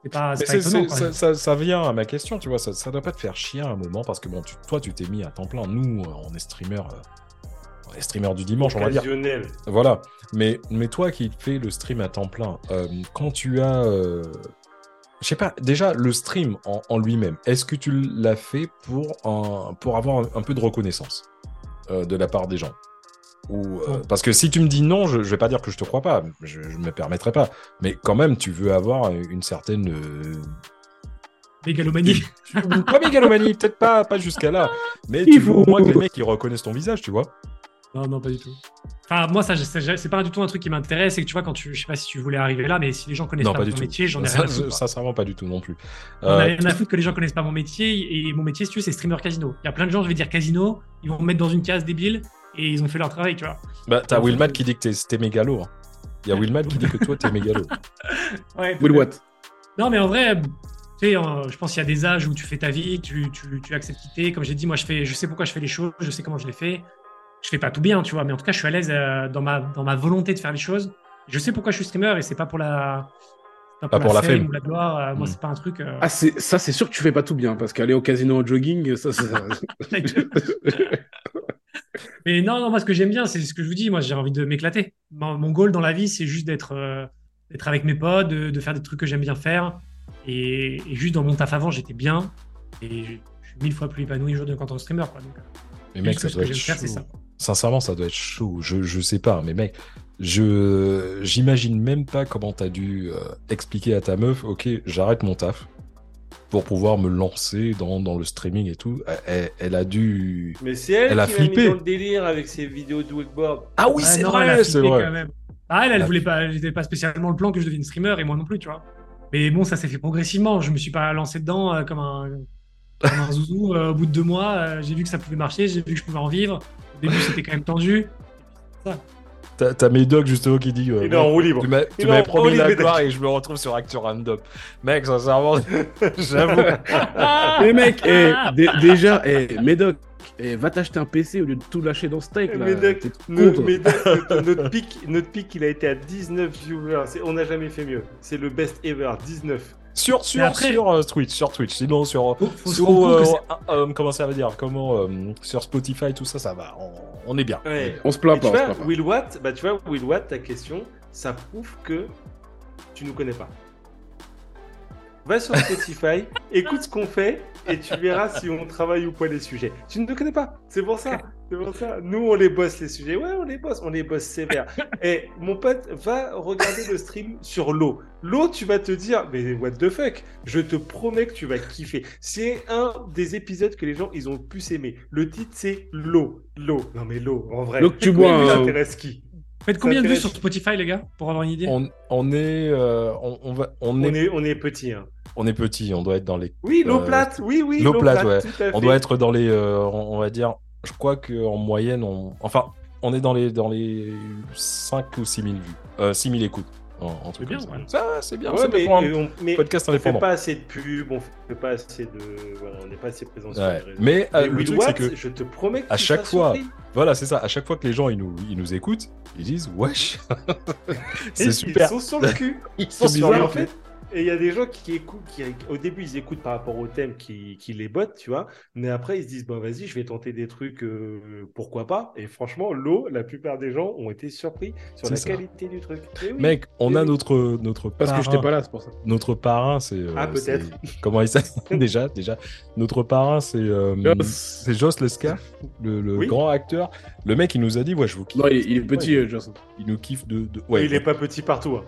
c'est pas, étonnant. ça, ça- ça vient à ma question, tu vois, ça, ça doit pas te faire chier à un moment parce que bon, tu- toi, tu t'es mis à temps plein. Nous, euh, on est streamer, euh, on est streamer du dimanche, on va dire. Voilà. Mais, mais toi qui fais le stream à temps plein, euh, quand tu as. euh, Je sais pas, déjà, le stream en, en lui-même, est-ce que tu l'as fait pour, un, pour avoir un, un peu de reconnaissance euh, de la part des gens? Ou, euh. Parce que si tu me dis non, je, je vais pas dire que je te crois pas, je, je me permettrai pas. Mais quand même, tu veux avoir une certaine. euh, Mégalomanie. pas mégalomanie, peut-être pas, pas jusqu'à là. Mais Il tu veux au moins que les mecs ils reconnaissent ton visage, tu vois. Non, non, pas du tout. Enfin, moi, ça, c'est pas du tout un truc qui m'intéresse. C'est que tu vois, quand tu, je sais pas si tu voulais arriver là, mais si les gens connaissent Non, pas, pas mon tout. métier, j'en ai Ça, rien à foutre. Sincèrement, pas du tout non plus. On a Euh, rien à foutre que les gens connaissent pas mon métier. Et mon métier, si tu veux, c'est streamer casino. Il y a plein de gens, je vais dire casino, ils vont me mettre dans une case débile et ils ont fait leur travail, tu vois. Bah, t'as Willmat euh, qui dit que t'es- t'es mégalo. hein. Il y a Willmat qui dit que toi, t'es mégalo. Ouais, Will. Non, mais en vrai, tu sais, euh, je pense qu'il y a des âges où tu fais ta vie, tu, tu, tu acceptes quitter. Comme j'ai dit, moi, je, fais, je sais pourquoi je fais les choses, je sais comment je les fais. Je fais pas tout bien, tu vois, mais en tout cas, je suis à l'aise euh, dans, ma, dans ma volonté de faire les choses. Je sais pourquoi je suis streamer et c'est pas pour la. Pas pour la fame. ou la gloire. euh, Moi, Mm. c'est pas un truc. euh, Ah, c'est- ça, c'est sûr que tu fais pas tout bien, parce qu'aller au casino en jogging, ça, ça. Mais non, non, moi, ce que j'aime bien, c'est ce que je vous dis. Moi, j'ai envie de m'éclater. Mon, goal dans la vie, c'est juste d'être euh, d'être avec mes potes, de, de faire des trucs que j'aime bien faire. Et, et juste dans mon taf avant, j'étais bien. Et je je suis mille fois plus épanoui aujourd'hui qu'en tant que streamer. Quoi. Donc, euh, Mais mec, ça doit que être faire, chaud. ça. Sincèrement, ça doit être chaud. Je, je sais pas, mais mec, je j'imagine même pas comment t'as dû euh, expliquer à ta meuf, ok, j'arrête mon taf pour pouvoir me lancer dans, dans le streaming et tout. Elle, a dû. Mais c'est elle, Elle a qui mis flippé. dans le délire avec ses vidéos de wakeboard. Ah oui, Ouais, c'est a vrai, c'est vrai. quand même. Ah, elle, elle Elle a voulait pas, elle était pas spécialement le plan que je devienne streamer et moi non plus, tu vois. Mais bon, ça s'est fait progressivement. Je me suis pas lancé dedans euh, comme un, comme un zouzou. Euh, au bout de deux mois, euh, j'ai vu que ça pouvait marcher, j'ai vu que je pouvais en vivre. Au début, c'était quand même tendu. T'as t'as Médoc justement qui dit. euh, Il est en roue libre. Tu m'avais promis la gloire et je me retrouve sur Actu Random. Mec, sincèrement, j'avoue. Mais mec, eh, dé- déjà, eh, Médoc, eh, va t'acheter un PC au lieu de tout lâcher dans Steak. Là. Médoc, notre, notre pic, notre pic, il a été à 19 viewers. On n'a jamais fait mieux. C'est le best ever, 19. Sur, sur, après- sur euh, Twitch, sur Twitch. Sinon, sur. Sur euh, euh, comment ça veut dire? Comment euh, sur Spotify, tout ça, ça va. On, on est bien. Ouais. On se plaint pas. tu vois. Will Watt, bah tu vois, Will Watt, ta question, ça prouve que tu nous connais pas. Va sur Spotify, écoute ce qu'on fait et tu verras si on travaille ou pas les sujets. Tu ne nous connais pas, c'est pour ça. C'est pour ça. Nous, on les bosse les sujets. Ouais, on les bosse, on les bosse sévère. Et mon pote, va regarder le stream sur l'eau. L'eau, tu vas te dire, mais what the fuck? Je te promets que tu vas kiffer. C'est un des épisodes que les gens, ils ont le plus aimé. Le titre, c'est l'eau. L'eau. Non, mais l'eau, en vrai. L'eau que tu bois, intéresse qui? Faites combien de vues sur Spotify, les gars, pour avoir une idée? On, on est, euh, on, on va, on, on est, on est petit. Hein. on est petit. On doit être dans les. Oui, l'eau Euh, plate. Oui, oui. l'eau plate, ouais. tout à On doit être dans les, euh, on va dire. Je crois que en moyenne, on, enfin, on est dans les, dans les 5 ou 6 000 vues, euh, 6 000 écoutes. Truc bien, ouais. Ça, c'est bien. Ouais, c'est mais, on, mais podcast on fait indépendant. pas assez de pub, on fait pas assez de. Voilà, on n'est pas assez présent sur Ouais. les réseaux. Mais euh, Mais le truc, c'est que je te promets que à tu chaque fois, surpris. Voilà, c'est ça. À chaque fois que les gens ils nous, ils nous écoutent, ils disent wesh, c'est super. Ils sont sur le cul. Ils C'est sont bizarre, sur le en cul. fait. Et il y a des gens qui écoutent, qui au début ils écoutent par rapport au thème qui, qui les bottent, tu vois, mais après ils se disent bon vas-y je vais tenter des trucs, euh, pourquoi pas. Et franchement l'eau, la plupart des gens ont été surpris sur la ça. qualité du truc. Oui. Mec, on a oui. notre notre Parce que parrain. j'étais pas là, c'est pour ça. Notre parrain, c'est euh, Ah, peut-être. Comment il s'appelle? Déjà Déjà, notre parrain, c'est euh, Joss. c'est Joss Lesca, le, le Oui. grand acteur. Le mec, il nous a dit ouais, je vous kiffe. Non, il, il est petit, Ouais, Joss. il nous kiffe de, de... il ouais. est pas petit partout. hein.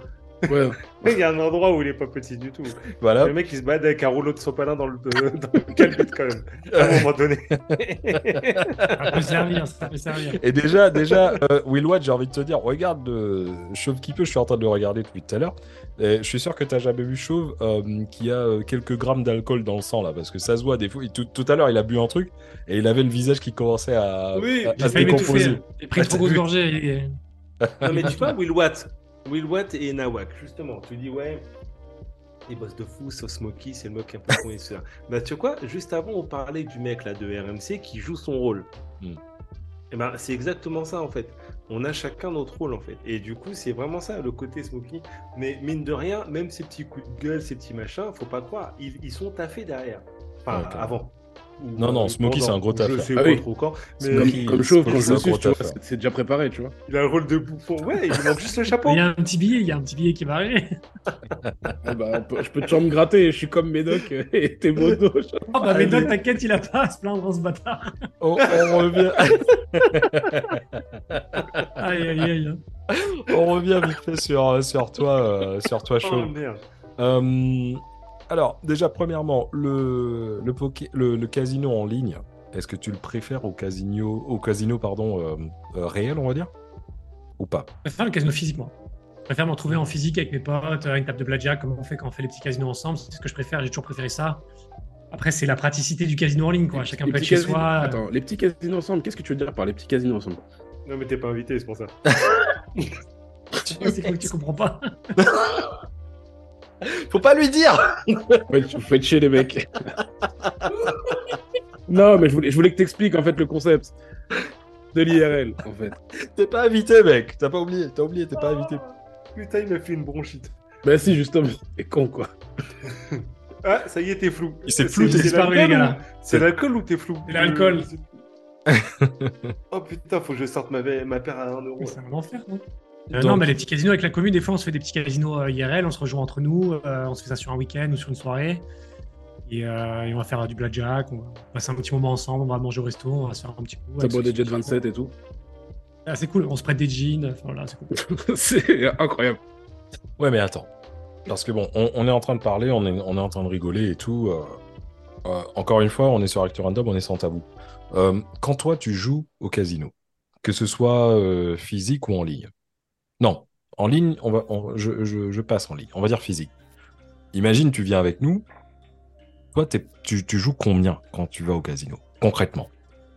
Ouais. Il y a un endroit où il est pas petit du tout. Voilà. Le mec il se balade avec un rouleau de sopalin dans le, dans le calbut quand même. À un moment donné. Ça peut servir, ça peut servir. Et déjà, déjà, euh, Will Watt, j'ai envie de te dire, regarde euh, Chauve qui peut, je suis en train de le regarder depuis tout à l'heure. Et je suis sûr que tu n'as jamais vu Chauve euh, qui a euh, quelques grammes d'alcool dans le sang là, parce que ça se voit des fois. il- tout, tout à l'heure, il a bu un truc et il avait le visage qui commençait à, Oui, à- à se décomposer. J'ai pris une trop grosse gorgée. et- Non, mais tu vois, Will Watt, Will Watt et Nawak, justement, tu dis, ouais, les boss de fou, sauf Smokey, c'est le mec un peu con et ça. Bah, tu vois quoi, juste avant, on parlait du mec là de RMC qui joue son rôle. Et ben, c'est exactement ça en fait. On a chacun notre rôle en fait. Et du coup, c'est vraiment ça, le côté Smokey. Mais mine de rien, même ces petits coups de gueule, ces petits machins, faut pas croire, ils, ils sont taffés derrière. Enfin, avant. Non, non, euh, Smokey, c'est un gros Je taffeur. sais Ah oui. trop quand. Mais Smokey, Comme, Smokey, quand je c'est le suis, tu vois, c'est- déjà préparé, tu vois. il a le rôle de bouffon. Ouais, il lui manque juste le chapeau. Il y a un petit billet, il y a un petit billet qui va arriver. Ah bah, je peux toujours me gratter, je suis comme Médoc et t'es mono. Oh bah, mais Doc, t'inquiète, il a pas à se plaindre ce bâtard. On, on revient, Aïe, aïe, aïe. on revient vite fait sur, sur toi, euh, sur toi Oh Chauve. merde. Euh, alors, déjà, premièrement, le, le, poké- le, le casino en ligne, est-ce que tu le préfères au casino, au casino pardon, euh, euh, réel, on va dire? Ou pas? Je préfère le casino physiquement. Je préfère me retrouver en physique avec mes potes, à une table de blackjack, comme on fait quand on fait les petits casinos ensemble. C'est ce que je préfère, j'ai toujours préféré ça. Après, c'est la praticité du casino en ligne, quoi. Chacun peut être chez casinos- soi. Attends, les petits casinos ensemble, qu'est-ce que tu veux dire par les petits casinos ensemble? Non, mais t'es pas invité, c'est pour ça. C'est quoi que tu comprends pas Faut pas lui dire Vous faites chier les mecs. non, mais je voulais, je voulais que t'expliques en fait le concept de l'IRL, en fait. T'es pas invité, mec T'as pas oublié, t'as oublié, t'es pas invité. Putain, il m'a fait une bronchite. Bah si, justement, c'est con quoi. Ah, ça y est, t'es flou. Il s'est C'est- flouté. c'est disparu, l'alcool les gars, là. C'est l'alcool ou t'es flou? C'est l'alcool. oh putain, faut que je sorte ma, paire à 1 euro. Mais C'est un enfer, non? Euh, Donc- Non, mais les petits casinos avec la commune, des fois, on se fait des petits casinos euh, IRL, on se rejoint entre nous, euh, on se fait ça sur un week-end ou sur une soirée. Et, euh, et on va faire du blackjack, on va passer un petit moment ensemble, on va manger au resto, on va se faire un petit coup. Ça boit des Jet sont 27 et tout. Ah, c'est cool, on se prête des jeans, enfin, voilà, c'est cool. c'est incroyable. Ouais, mais attends. Parce que bon, on, on est en train de parler, on est, on est en train de rigoler et tout. euh, euh, encore une fois, on est sur Actu Random, on est sans tabou. Euh, quand toi, tu joues au casino, que ce soit euh, physique ou en ligne. Non, en ligne, on va, on- je, je- je passe en ligne. On va dire physique. Imagine, tu viens avec nous. Toi, t'es- tu, tu joues combien quand tu vas au casino Concrètement,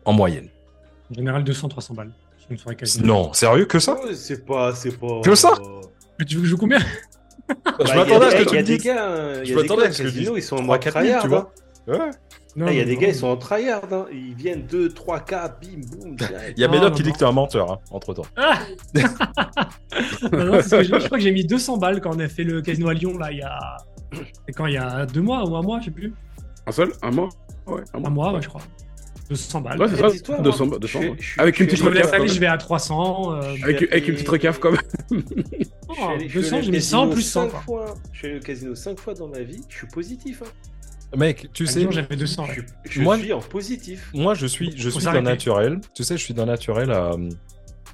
en moyenne. En général, 200-300 balles sur une soirée casino. Non, sérieux que ça? C'est pas, c'est pas. Que ça? Mais tu veux que je joue combien? Je Bah, m'attendais à ce que tu Il y me a des dises. hein, Je m'attendais à ce que tu dises ils sont en 3 mode 4 000, tu vois. hein. Ouais. Non, Il y a des non. gars, ils sont en tryhard. hein. Ils viennent 2, 3, 4, bim, boum. Il y a Médoc qui dit que t'es un menteur, hein, entre temps. Ah Non, non, c'est ce que je, je crois que j'ai mis 200 balles quand on a fait le casino à Lyon, là, il y a quand il y a deux mois ou un mois, je sais plus. Un seul? Un mois? Ouais, Un mois, ouais, je crois. 200 balles. Ouais, c'est ça, dis-toi, 200, moi, 200, je- ouais. je suis- Avec une petite recaf. je vais à 300. euh, Avec, une petite recaf quand même. Je suis oh, allé- je suis 200, allé j'ai mis 100 casino plus 100. cinq quoi. fois. Je suis allé au casino 5 fois dans ma vie, je suis positif. hein. Mec, tu sais, jour, j'avais 200. Je, ouais. suis- je Moi- suis en positif. moi je suis, je Faut suis d'un naturel. Tu sais, je suis d'un naturel à,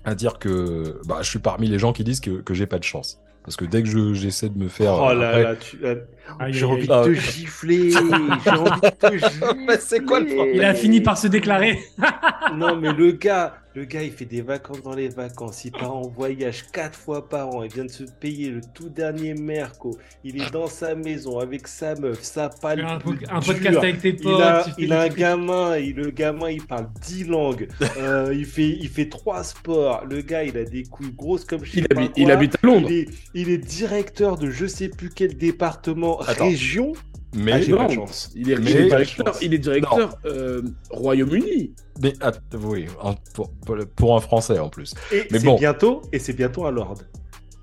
à dire que bah, je suis parmi les gens qui disent que, que j'ai pas de chance. Parce que dès que je- j'essaie de me faire. Oh là après- là, tu- là, Aïe, j'ai envie de Ah, te gifler. J'ai envie de te gifler. c'est quoi le problème Il a fini par se déclarer. Non, mais le gars, le gars, il fait des vacances dans les vacances. Il part en voyage quatre fois par an. Il vient de se payer le tout dernier Merco. Il est dans sa maison avec sa meuf, sa palme. un, po- un podcast avec tes potes. Il a, il un gamin, et le gamin il parle 10 langues, Euh, il, fait, il fait trois sports, le gars il a des couilles grosses comme sais Il habite, il habite à Londres. Il est, il est directeur de je sais plus quel département, Attends. région. Mais, Ah, j'ai pas de Non, chance. il est, Mais- il est directeur, chance. il est directeur euh, Royaume-Uni. mais att- oui, pour, un Français en plus. Et Mais c'est bon. bientôt, et c'est bientôt un lord.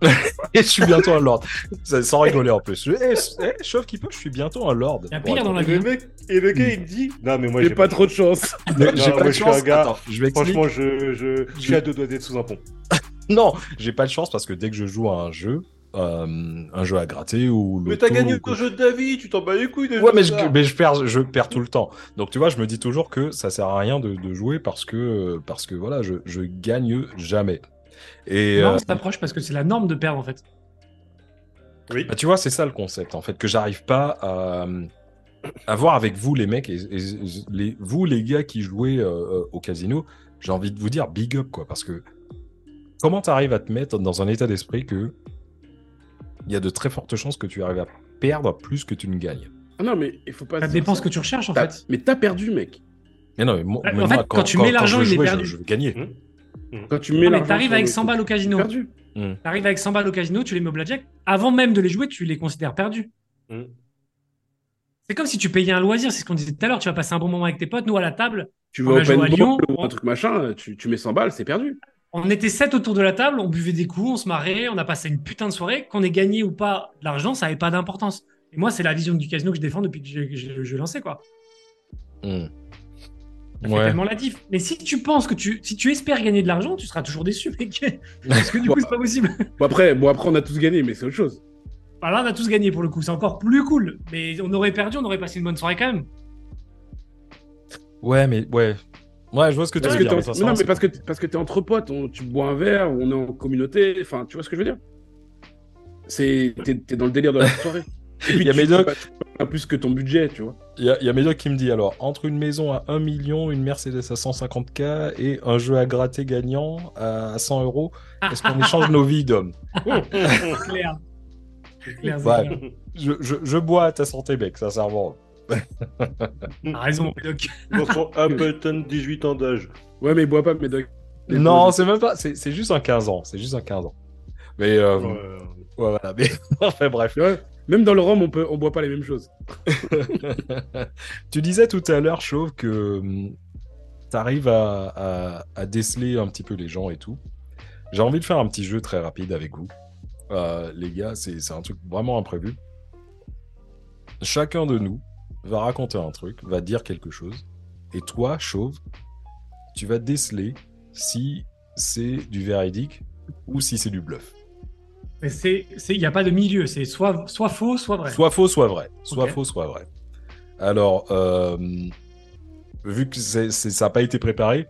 Et je suis bientôt un lord. Ça- Sans rigoler en plus. Je, eh, eh, chauve qui peut, je suis bientôt un lord. Il y a pire dans la Et vie. le mec, et le gars il me dit, non mais moi J'ai pas trop de chance. J'ai moi, pas de je suis un chance. gars- Attends, je vais expliquer. Franchement, je, je, je suis à deux doigts d'être sous un pont. Non, j'ai pas de chance parce que dès que je joue à un jeu, euh, un jeu à gratter ou Mais l'auto t'as gagné ou jeu de David, tu t'en bats les couilles. des Ouais, mais je, mais je perds, je perds tout le temps. Donc tu vois, je me dis toujours que ça sert à rien de, de jouer parce que parce que voilà, je, je gagne jamais. Et Non, euh, on s'approche parce que c'est la norme de perdre en fait. Oui. bah, tu vois, c'est ça le concept en fait que j'arrive pas à, à voir avec vous les mecs et, et- les, vous les gars qui jouez euh, au casino. J'ai envie de vous dire big up quoi parce que comment t'arrives à te mettre dans un état d'esprit que il y a de très fortes chances que tu arrives à perdre plus que tu ne gagnes. Ah non, mais il faut pas. Ça dépend ce que tu recherches en fait. Mais t'as perdu, mec. Mais non, mais moi, En mais fait, moi, quand tu mets l'argent, je il est je- perdu. Je, veux gagner. Quand tu mets l'argent t'arrives avec le 100 coup, balles au casino. perdu. T'arrives avec 100 balles au casino, tu les mets au blackjack. Avant même de les jouer, tu les considères perdus. C'est comme si tu payais un loisir, c'est ce qu'on disait tout à l'heure. Tu vas passer un bon moment avec tes potes. Nous, à la table, Tu vas open à Lyon, ou un truc machin, tu, tu mets 100 balles, c'est perdu. On était sept autour de la table, on buvait des coups, on se marrait, on a passé une putain de soirée. Qu'on ait gagné ou pas de l'argent, ça n'avait pas d'importance. Et moi, c'est la vision du casino que je défends depuis que j'ai j'ai lancé, quoi. Ça fait Ouais. tellement la diff. Mais si tu penses que tu, si tu espères gagner de l'argent, tu seras toujours déçu, mec. Parce que du coup, c'est pas possible. Bon après, bon, après, on a tous gagné, mais c'est autre chose. Bah là, on a tous gagné pour le coup, c'est encore plus cool. Mais on aurait perdu, on aurait passé une bonne soirée quand même. Ouais, mais ouais. Ouais, je vois ce que tu veux que dire. t'es mais en- ça, mais non, mais parce que, parce que t'es entre potes, on- tu bois un verre, on est en communauté, enfin, tu vois ce que je veux dire? C'est, t'es, t'es dans le délire de la soirée. Il y a Médoc. pas- plus que ton budget, tu vois. Il y a, il y a Médoc qui me dit alors, entre une maison à 1 million, une Mercedes à 150K et un jeu à gratter gagnant à 100 euros, est-ce qu'on échange nos vies d'hommes? C'est clair. C'est clair, c'est Ouais. clair. je, je, je bois à ta santé, mec, sincèrement. T'as raison, Médoc. Appleton, 18 ans d'âge. Ouais, mais bois pas, Médoc. Non, c'est même pas. C'est c'est juste un 15 ans. C'est juste un 15 ans. Mais euh, ouais. Ouais. voilà. Mais enfin bref. Ouais. Même dans le rhum, on peut, on boit pas les mêmes choses. tu disais tout à l'heure, Chauve, que tu arrives à, à- à déceler un petit peu les gens et tout. J'ai envie de faire un petit jeu très rapide avec vous. Euh, les gars, c'est c'est un truc vraiment imprévu. Chacun de nous va raconter un truc, va dire quelque chose. Et toi, Chauve, tu vas déceler si c'est du véridique ou si c'est du bluff. Mais c'est, il n'y a pas de milieu. C'est soit, soit faux, soit vrai. Soit faux, soit vrai. Soit faux, soit vrai. Alors, euh, vu que c'est- c'est- ça n'a pas été préparé,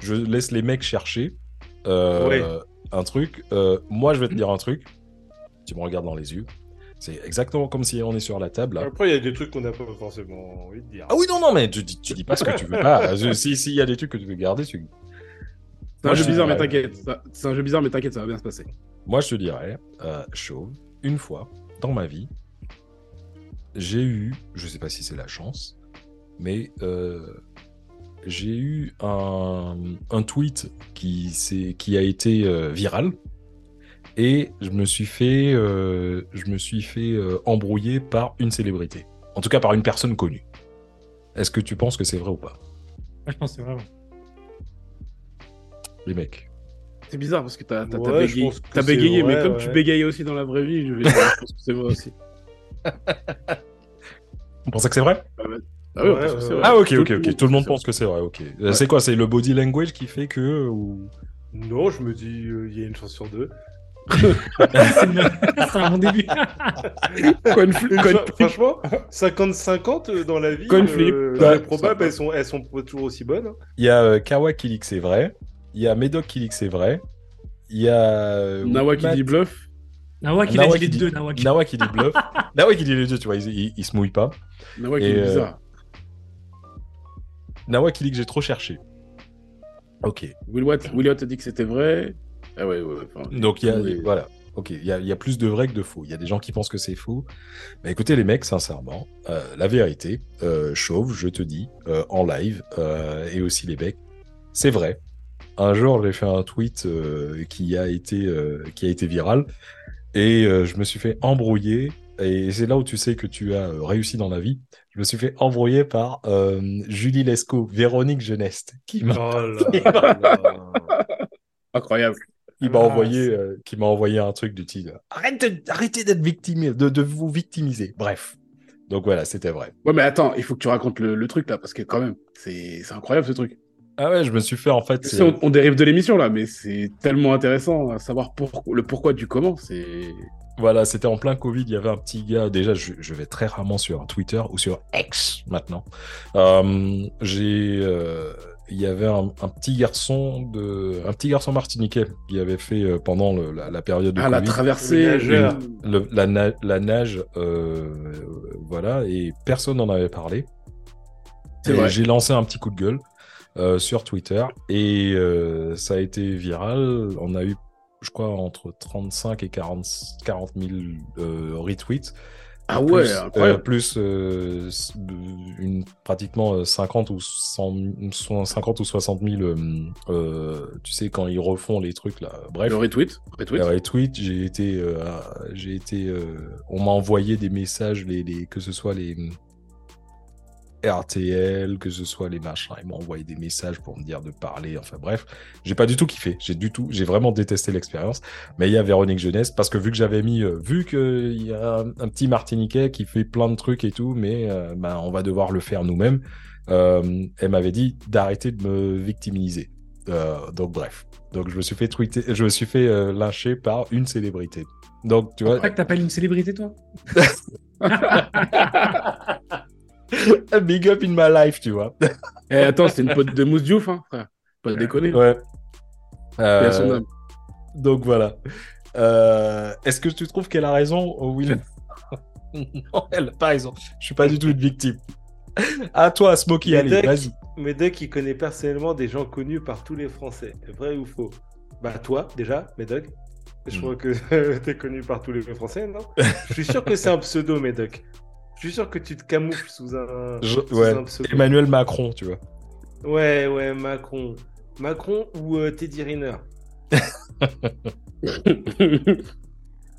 je laisse les mecs chercher euh, Ouais. un truc. Euh, moi, je vais te dire un truc. Tu me regardes dans les yeux. C'est exactement comme si on est sur la table. là. Après, il y a des trucs qu'on n'a pas forcément envie de dire. Ah oui, non, non, mais tu, dis- tu dis pas ce que tu veux pas. Je- si S'il y a des trucs que tu veux garder, tu... C'est un jeu je- bizarre, mais t'inquiète. Ça- C'est un jeu bizarre, mais t'inquiète, ça va bien se passer. moi, je te dirais, euh, chauve, une fois dans ma vie, j'ai eu, je sais pas si c'est la chance, mais euh, j'ai eu un, un tweet qui, s'est- qui a été euh, viral et je me suis fait, euh, je me suis fait euh, embrouiller par une célébrité. En tout cas, par une personne connue. Est-ce que tu penses que c'est vrai ou pas? Moi, je pense que c'est vraiment. Les mecs. C'est bizarre parce que t'as Ouais, bégayé, mais vrai, comme ouais. tu bégayais aussi dans la vraie vie, je, vais dire, je pense que c'est vrai aussi. On pensait que c'est vrai? Ah oui, Ouais, vrai. Ah ok, Tout ok, ok. Tout le monde pense que c'est vrai, ok. C'est quoi C'est le body language qui fait que... Ou... Non, je me dis, euh, il y a une chance sur deux. C'est bon début. Coin flip, Une coin cho- flip. Franchement, 50-50 euh, dans la vie, Coin flip. euh, Ouais. les probables, elles sont, elles sont pas toujours aussi bonnes. hein. Il y a euh, Kawa qui dit que c'est vrai. Il y a Medoc qui dit que c'est vrai. Il y a... euh, Nawa qui dit bluff. Nawa dit les qui deux. Nawa qui dit bluff. Nawa qui dit les deux, tu vois, il, il- il se mouille pas. Nawa qui Et, dit euh, bizarre. Nawa qui dit que j'ai trop cherché. Ok. Will Watt, Will Watt a dit que c'était vrai. Ah ouais, ouais, ouais. enfin, Donc, il y a, oui. voilà. Ok, il y a, il y a plus de vrai que de faux. Il y a des gens qui pensent que c'est faux. Mais écoutez, les mecs, sincèrement, euh, la vérité, euh, chauve, je te dis, euh, en live, euh, et aussi les becs, c'est vrai. Un jour, j'ai fait un tweet euh, qui a été euh, qui a été viral, et euh, je me suis fait embrouiller. Et c'est là où tu sais que tu as réussi dans la vie. Je me suis fait embrouiller par euh, Julie Lescaut, Véronique Geneste, qui m'a Oh là là. Incroyable. Qui m'a Ah, envoyé, euh, qui m'a envoyé un truc du style. Arrête de- arrêtez d'être victime, de, de vous victimiser. Bref. Donc voilà, c'était vrai. Ouais, mais attends, il faut que tu racontes le, le truc là, parce que quand même, c'est incroyable ce truc. Ah ouais, je me suis fait en fait. Sais, on, on dérive de l'émission là, mais c'est tellement intéressant à savoir pour, le pourquoi du comment. C'est Voilà, c'était en plein Covid. Il y avait un petit gars. Déjà, je, je vais très rarement sur Twitter ou sur X maintenant. Euh, j'ai, euh, il y avait un, un petit garçon de, un petit garçon martiniquais qui avait fait euh, pendant le- la, la période de ah la traversée. Le nageur. le- la, na- la nage, euh, voilà, et personne n'en avait parlé. J'ai lancé un petit coup de gueule euh, sur Twitter et euh, ça a été viral. On a eu, je crois, entre 35 et 40, 40 000 euh, retweets. Ah ouais, plus, incroyable. euh, plus euh, une, pratiquement euh, 50 ou, 100, 50 ou 60 000, euh, euh, tu sais, quand ils refont les trucs là. Bref. le retweet. retweet. Le retweet, j'ai été, euh, j'ai été, euh, on m'a envoyé des messages, les, les, que ce soit les RTL, que ce soit les machins, ils m'ont envoyé des messages pour me dire de parler. Enfin bref, j'ai pas du tout kiffé, j'ai du tout, j'ai vraiment détesté l'expérience. Mais il y a Véronique Jeunesse parce que vu que j'avais mis, euh, vu que il y a un, un petit Martiniquais qui fait plein de trucs et tout, mais euh, ben on va devoir le faire nous-mêmes. euh, elle m'avait dit d'arrêter de me victimiser. Donc bref. Donc je me suis fait tweeter, je me suis fait lyncher par une célébrité. Donc tu vois, vrai que t'appelles une célébrité, toi? big up in my life, tu vois. Eh, attends, c'est une pote de Mousse Diouf, hein, frère. Pas déconner. Ouais. Son Euh, âme. donc voilà. Euh, Est-ce que tu trouves qu'elle a raison, oh, Will? Non, elle n'a pas raison. Je suis pas du tout une victime. À toi, Smokey, allez, vas-y. Mais Doc, il connaît personnellement des gens connus par tous les Français. Vrai ou faux? Bah, toi, déjà, Médoc. Je Hmm. crois que t'es connu par tous les Français, non? Je suis sûr que c'est un pseudo, Médoc. Je suis sûr que tu te camoufles sous un, Je- sous ouais. un pseudo. Emmanuel Macron, tu vois. Ouais, ouais, Macron. Macron ou euh, Teddy Riner?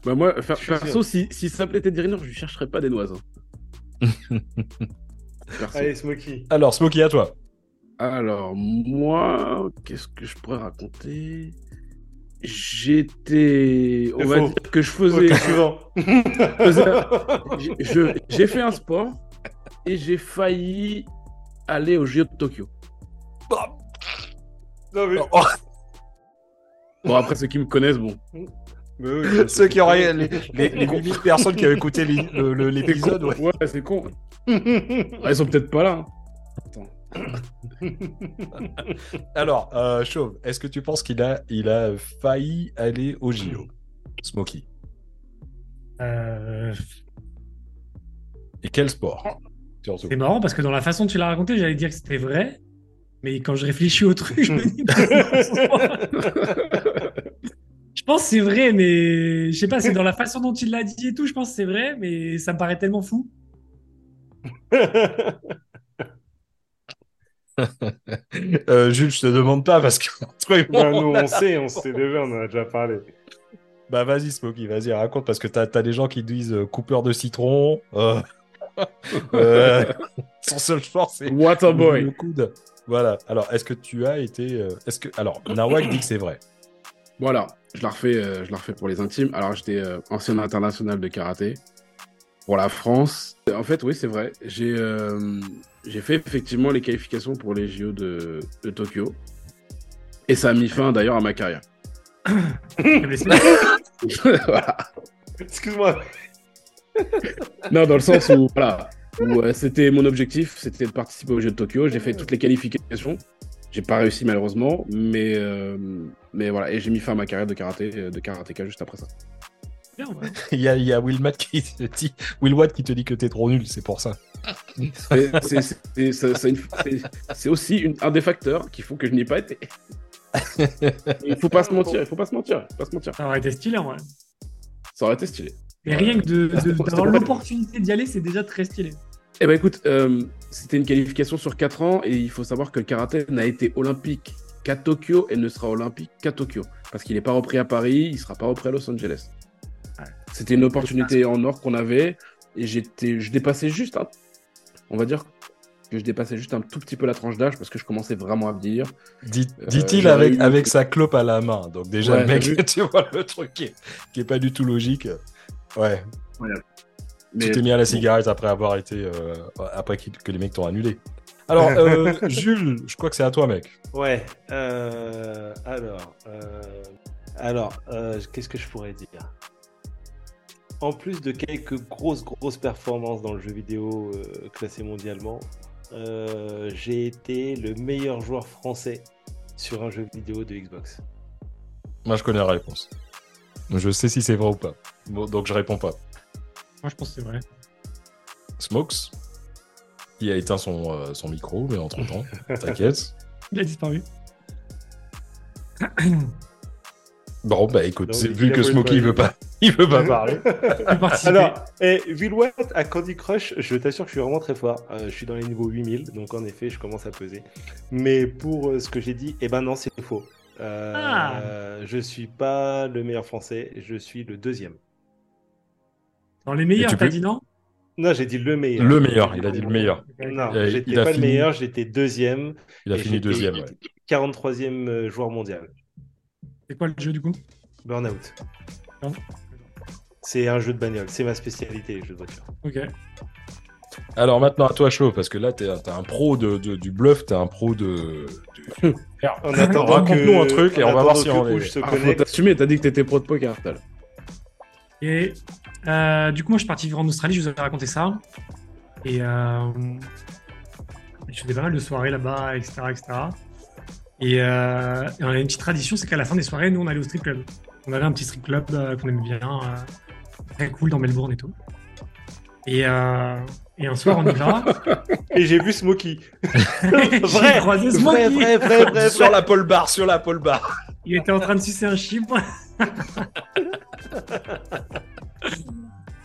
Bah moi, perso, si, si ça s'appelait Teddy Riner, je lui chercherais pas des noises. hein. Allez, Smokey. Alors, Smokey, à toi. Alors, moi, qu'est-ce que je pourrais raconter? J'étais. On va dire que je faisais. J'ai- je- J'ai fait un sport et j'ai failli aller au JO de Tokyo. non, mais... Oh, Bon, après, ceux qui me connaissent, bon. Mais oui, ceux qui auraient les, les, les 8000 personnes qui avaient écouté l'épisode, ouais. Ouais, c'est con. Ah, ils sont peut-être pas là. hein. Alors, euh, Chauve, est-ce que tu penses qu'il a, il a failli aller au JO Smokey? Euh, Et quel sport? Surtout. C'est marrant parce que dans la façon dont tu l'as raconté, j'allais dire que c'était vrai. Mais quand je réfléchis au truc, je me dis. je pense que c'est vrai, mais je sais pas, c'est dans la façon dont il l'a dit et tout, je pense que c'est vrai, mais ça me paraît tellement fou. Euh, Jules, je te demande pas parce que. Bah, nous, on sait, on sait déjà, on en a déjà parlé. Bah vas-y Smokey, vas-y raconte parce que t'as as des gens qui disent euh, coupeur de citron. Euh... euh, Son seul sport c'est Waterboy. le coude. Voilà. Alors est-ce que tu as été Est-ce que alors Nawak dit que c'est vrai. Voilà, je la refais, je la refais pour les intimes. Alors, j'étais ancien international de karaté. pour la France. En fait, oui, c'est vrai. J'ai j'ai fait effectivement les qualifications pour les JO de, de Tokyo. Et ça a mis fin d'ailleurs à ma carrière. voilà. Excuse-moi. Non, dans le sens où, voilà, où, euh, c'était mon objectif, c'était de participer aux Jeux de Tokyo. J'ai fait toutes les qualifications. J'ai pas réussi malheureusement, mais, euh, mais voilà. Et j'ai mis fin à ma carrière de karaté, de karatéka juste après ça. Bien, ouais. Il y a, il y a Will, Matt qui te dit, Will Watt qui te dit que t'es trop nul, c'est pour ça. C'est- aussi une- un des facteurs qui font que je n'y ai pas été. Il faut pas se mentir, il faut pas se mentir, pas se mentir. Ça aurait été stylé en vrai. Ça aurait été stylé. Et rien que de- de- C'était d'avoir l'opportunité d'y aller, c'est déjà très stylé. Eh ben écoute, euh, c'était une qualification sur 4 ans et il faut savoir que le karaté n'a été olympique qu'à Tokyo et ne sera olympique qu'à Tokyo. Parce qu'il n'est pas repris à Paris, il sera pas repris à Los Angeles. C'était une opportunité en or qu'on avait et j'étais, je dépassais juste, un- on va dire que je dépassais juste un tout petit peu la tranche d'âge parce que je commençais vraiment à vieillir. Dit- Euh, Dit-il avec, eu- avec sa clope à la main. Donc déjà, Ouais, le mec, tu vois le truc qui est, qui est pas du tout logique. Ouais, Mais tu t'es mis à la cigarette après avoir été... euh, après qu'il- que les mecs t'ont annulé. Alors, euh, Jules, je crois que c'est à toi, mec. Ouais. euh, alors, euh, alors, euh, qu'est-ce que je pourrais dire? En plus de quelques grosses grosses performances dans le jeu vidéo euh, classé mondialement, euh, j'ai été le meilleur joueur français sur un jeu vidéo de Xbox. Moi, je connais la réponse. Je sais si c'est vrai ou pas. Bon, donc, je réponds pas. Moi, je pense que c'est vrai. Smokes, il a éteint son, euh, son micro, mais entre-temps, t'inquiète. Il a disparu. Bon, bah écoute, Donc, il vu que Smokey, veut pas, il veut pas parler. Alors, eh, Villouat à Candy Crush, je t'assure que je suis vraiment très fort. Euh, je suis dans les niveaux 8000, donc en effet, je commence à peser. Mais pour euh, ce que j'ai dit, eh ben non, c'est faux. Euh, Ah. Je suis pas le meilleur français, je suis le deuxième. Dans les meilleurs, tu t'as dit non? Non, j'ai dit le meilleur. Le meilleur, il a dit le meilleur. Non, j'étais pas fini- le meilleur, j'étais deuxième. Il a et fini deuxième, ouais. 43e euh, joueur mondial. C'est quoi le jeu du coup? Burnout. Non. C'est un jeu de bagnole, c'est ma spécialité, les jeux de voiture. Ok. Alors maintenant, à toi, chaud, parce que là, t'es t'es un pro de, de- du bluff, t'es un pro de. de- En attendant Raconte-nous un truc et on va voir si on est- Ah, faut t'assumer, t'as dit que t'étais pro de poker tout à l'heure. Et euh, du coup, moi, je suis parti vivre en Australie, je vous avais raconté ça. Et euh, je faisais pas mal de soirées là-bas, etc. etc. Et, euh, et on avait une petite tradition, c'est qu'à la fin des soirées, nous, on allait au strip club. On avait un petit strip club euh, qu'on aimait bien, euh, très cool dans Melbourne et tout. Et, euh, et un soir, on y va. Et j'ai vu Smokey. J'ai vrai, croisé ce vrai, vrai, vrai, vrai, sur la pole bar, sur la pole bar. Il était en train de sucer un chiffre.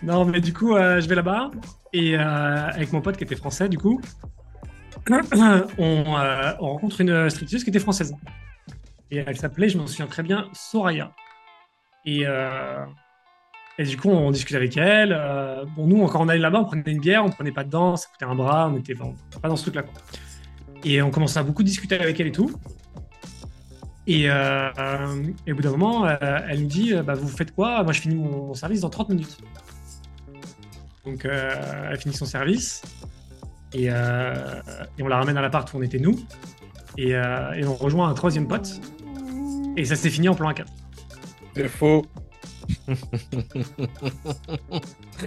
non, mais du coup, euh, je vais là-bas et euh, avec mon pote qui était français, du coup, on, euh, on rencontre une stripteaseuse qui était française. Et elle s'appelait, je m'en souviens très bien, Soraya. Et, euh, et du coup, on discute avec elle. euh, bon, nous, quand on allait là-bas, on prenait une bière, on prenait pas dedans, ça coûtait un bras, on était pas dans ce truc-là. Et on commençait à beaucoup discuter avec elle et tout. Et, euh, au bout d'un moment, euh, elle nous dit bah, Vous faites quoi? Moi, je finis mon, service dans 30 minutes. Donc, elle finit son service. Et, on la ramène à l'appart où on était nous. Et, et on rejoint un troisième pote. Et ça s'est fini en plan A4. C'est faux.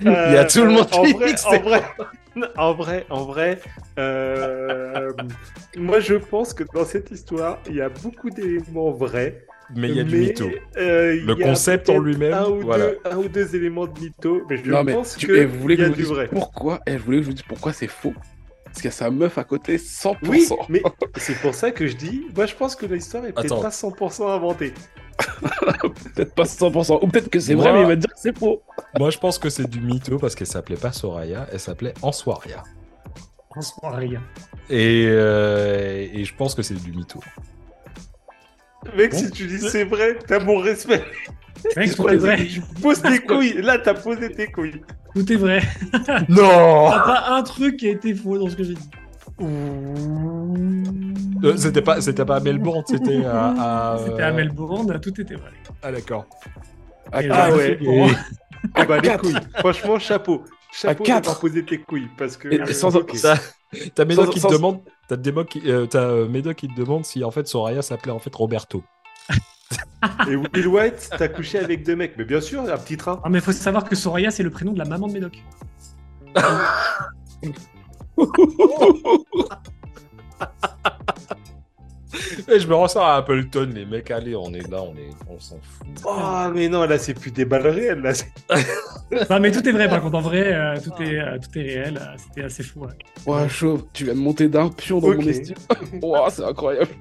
Il y a tout le monde en qui vrai, dit que en c'est vrai, en vrai, en vrai, euh, moi je pense que dans cette histoire, il y a beaucoup d'éléments vrais. Mais il y a du mais, mytho. euh, Le concept en lui-même, un, ou voilà. deux- un ou deux éléments de mytho, mais je non, mais pense tu, que eh, vous voulez il y que a je vous du dise vrai. pourquoi eh, Je voulais que je vous dise pourquoi c'est faux? Parce qu'il y a sa meuf à côté 100%. Oui, mais c'est pour ça que je dis, moi je pense que l'histoire est peut-être pas 100% inventée. Peut-être pas 100%. Ou peut-être que c'est vrai, mais il va te dire que c'est faux. Moi, je pense que c'est du mytho parce qu'elle s'appelait pas Soraya, elle s'appelait Ansoiria. Franchement, rien. Et, euh, et je pense que c'est du mytho. Mec, Bon. si tu dis c'est vrai, t'as mon respect. Mec, tout est vrai. Pose tes couilles, là t'as posé tes couilles. Tout est vrai. Non T'as pas un truc qui a été faux dans ce que j'ai dit. Euh, C'était pas, c'était pas à Melbourne, c'était à. à- C'était à Melbourne, tout était vrai. Ah d'accord. Ah là, ouais. Ah bah les couilles. Franchement, chapeau. chapeau quatre. d'avoir posé tes couilles parce que. Et- et sans- Ok. T'as t'as Médoc Sans- qui sans- te demande, t'as qui- euh, t'as, euh, Médoc qui te demande si en fait Soraya s'appelait en fait Roberto. Et Will White, t'as couché avec deux mecs. Mais bien sûr, un petit train. Ah, mais faut savoir que Soraya, c'est le prénom de la maman de Médoc. Et je me ressens à Appleton, les mecs, allez, on est là, on est, on s'en fout. Oh, mais non, là, c'est plus des balles réelles. Là, Non, mais tout est vrai, par contre, en vrai, euh, tout, est, euh, tout est réel. euh, C'était assez fou. ouais. Chaud, tu viens de monter d'un pion dans mon estime. Ouah, c'est incroyable.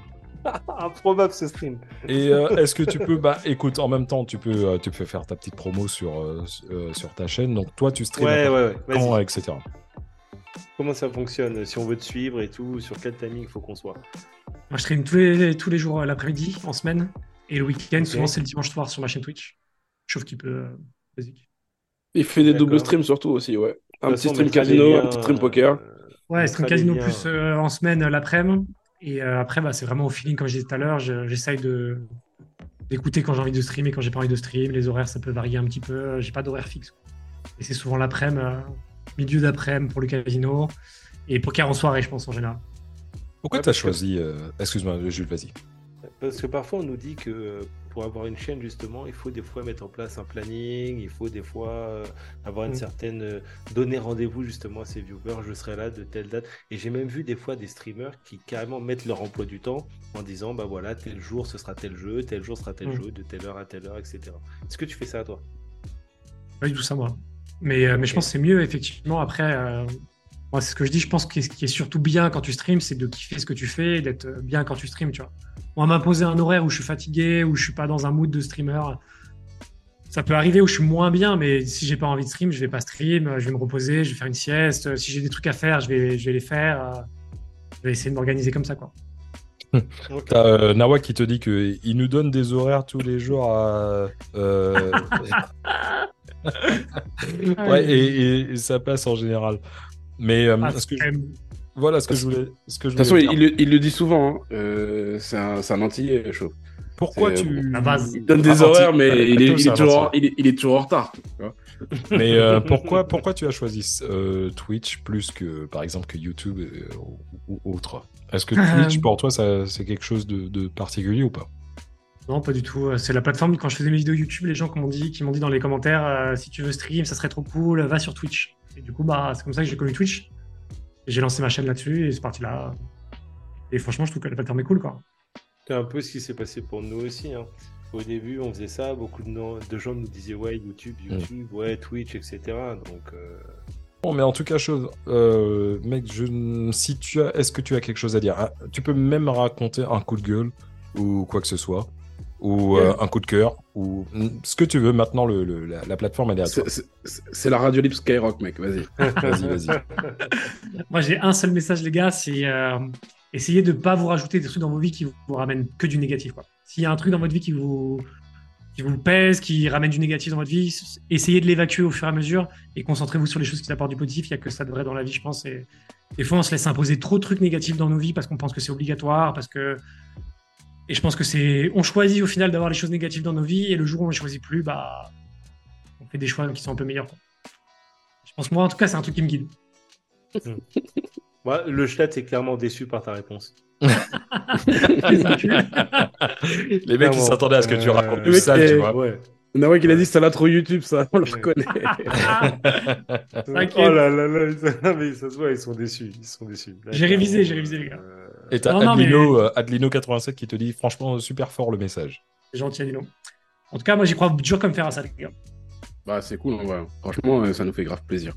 Improbable ce stream. Et euh, est-ce que tu peux, bah, écoute, en même temps, tu peux, euh, tu peux faire ta petite promo sur, euh, sur ta chaîne. Donc toi, tu streams Ouais, à ouais, ouais. quand, Vas-y. etc. Comment ça fonctionne Si on veut te suivre et tout, sur quel timing il faut qu'on soit Moi, je stream tous les, tous les jours euh, l'après-midi, en semaine. Et le week-end, souvent, c'est le dimanche soir sur ma chaîne Twitch. Sauf qu'il peut. euh, basique. Il fait des doubles streams surtout aussi, ouais. Un toute petit façon, stream casino, liens, un petit stream poker. euh, Ouais, on stream casino liens, plus euh, en semaine l'après-midi. Et euh, après, bah, c'est vraiment au feeling, comme je disais tout à l'heure. je- J'essaye de d'écouter quand j'ai envie de stream et quand j'ai pas envie de stream. Les horaires, ça peut varier un petit peu. J'ai pas d'horaire fixe. Et c'est souvent l'après-midi, euh, milieu d'après-midi pour le casino. Et poker en soirée, je pense, en général. Pourquoi Ouais, t'as parce que- choisi euh, Excuse-moi, Jules, vas-y. Parce que parfois on nous dit que pour avoir une chaîne justement, il faut des fois mettre en place un planning, il faut des fois euh, avoir une Mm. certaine euh, donner rendez-vous justement à ses viewers, je serai là de telle date. Et j'ai même vu des fois des streamers qui carrément mettent leur emploi du temps en disant bah voilà tel jour ce sera tel jeu, tel jour sera tel Mm. jeu, de telle heure à telle heure, etc. Est-ce que tu fais ça toi? Pas du tout ça, moi. Mais, euh, mais je pense que c'est mieux, effectivement. Après, euh, moi, c'est ce que je dis. Je pense que ce qui est surtout bien quand tu streams, c'est de kiffer ce que tu fais, et d'être bien quand tu streams, tu vois. Moi, m'imposer un horaire où je suis fatigué, où je suis pas dans un mood de streamer, ça peut arriver où je suis moins bien, mais si j'ai pas envie de stream, je vais pas stream, je vais me reposer, je vais faire une sieste. Si j'ai des trucs à faire, je vais, je vais les faire. euh, Je vais essayer de m'organiser comme ça, quoi. T'as euh, Nawa qui te dit que il nous donne des horaires tous les jours à. euh, ouais, et, et- et ça passe en général. Mais euh, Ah, ce que voilà ce que je voulais. Ce que je De toute façon, il, dire. il le- dit souvent. hein. Euh, c'est un, un antillais, chaud. Pourquoi c'est- tu. Il donne des Ah, horaires, anti- mais Ouais, il est, il, toujours, il, est, il est toujours en retard. Mais euh, pourquoi, pourquoi tu as choisi euh, Twitch plus que, par exemple, que YouTube euh, ou, ou autre? Est-ce que Twitch, Euh, pour toi, c'est quelque chose de, de particulier ou pas? Non, pas du tout. C'est la plateforme, quand je faisais mes vidéos YouTube, les gens qui m'ont dit, qui m'ont dit dans les commentaires, euh, si tu veux stream, ça serait trop cool, va sur Twitch. Et du coup, bah, c'est comme ça que j'ai connu Twitch. Et j'ai lancé ma chaîne là-dessus et c'est parti là. Et franchement, je trouve que la plateforme est cool, quoi. C'est un peu ce qui s'est passé pour nous aussi. hein. Au début, on faisait ça, beaucoup de, no- de gens nous disaient ouais, YouTube, Mm. YouTube, ouais, Twitch, etc. Donc, euh, Bon, mais en tout cas, chose, euh, mec, je, si tu as, est-ce que tu as quelque chose à dire? Ah, Tu peux même raconter un coup de gueule ou quoi que ce soit, ou euh, un coup de cœur, ou ce que tu veux. Maintenant, le, le- la, la plateforme est à toi. C'est- la radio libre Skyrock, mec. Vas-y. Vas-y, vas-y. Moi, j'ai un seul message, les gars, c'est euh, essayez de pas vous rajouter des trucs dans vos vies qui vous, vous ramènent que du négatif. S'il y a un truc dans votre vie qui vous, qui vous pèse, qui ramène du négatif dans votre vie, essayez de l'évacuer au fur et à mesure et concentrez-vous sur les choses qui apportent du positif. Il y a que ça de vrai dans la vie, je pense. Et des fois, on se laisse imposer trop de trucs négatifs dans nos vies parce qu'on pense que c'est obligatoire, parce que et je pense que c'est on choisit au final d'avoir les choses négatives dans nos vies et le jour où on ne choisit plus, bah on fait des choix qui sont un peu meilleurs. quoi. Je pense moi, en tout cas, c'est un truc qui me guide. Moi, le chat est clairement déçu par ta réponse. Les mecs, ils s'attendaient à ce que tu Euh, racontes plus ça, tu est- vois. Ouais. Nawak, il a dit c'est l'intro YouTube, ça, on le reconnaît. Oh là là là, mais ça se voit, ils sont déçus. Ils sont déçus. J'ai révisé, j'ai révisé, les gars. Et t'as non, mais- Adlino, euh, Adlino87 qui te dit franchement super fort le message. C'est gentil, Adino. En tout cas, moi, j'y crois dur comme fer à ça, les gars. Bah, c'est cool, vrai. Franchement, euh, ça nous fait grave plaisir.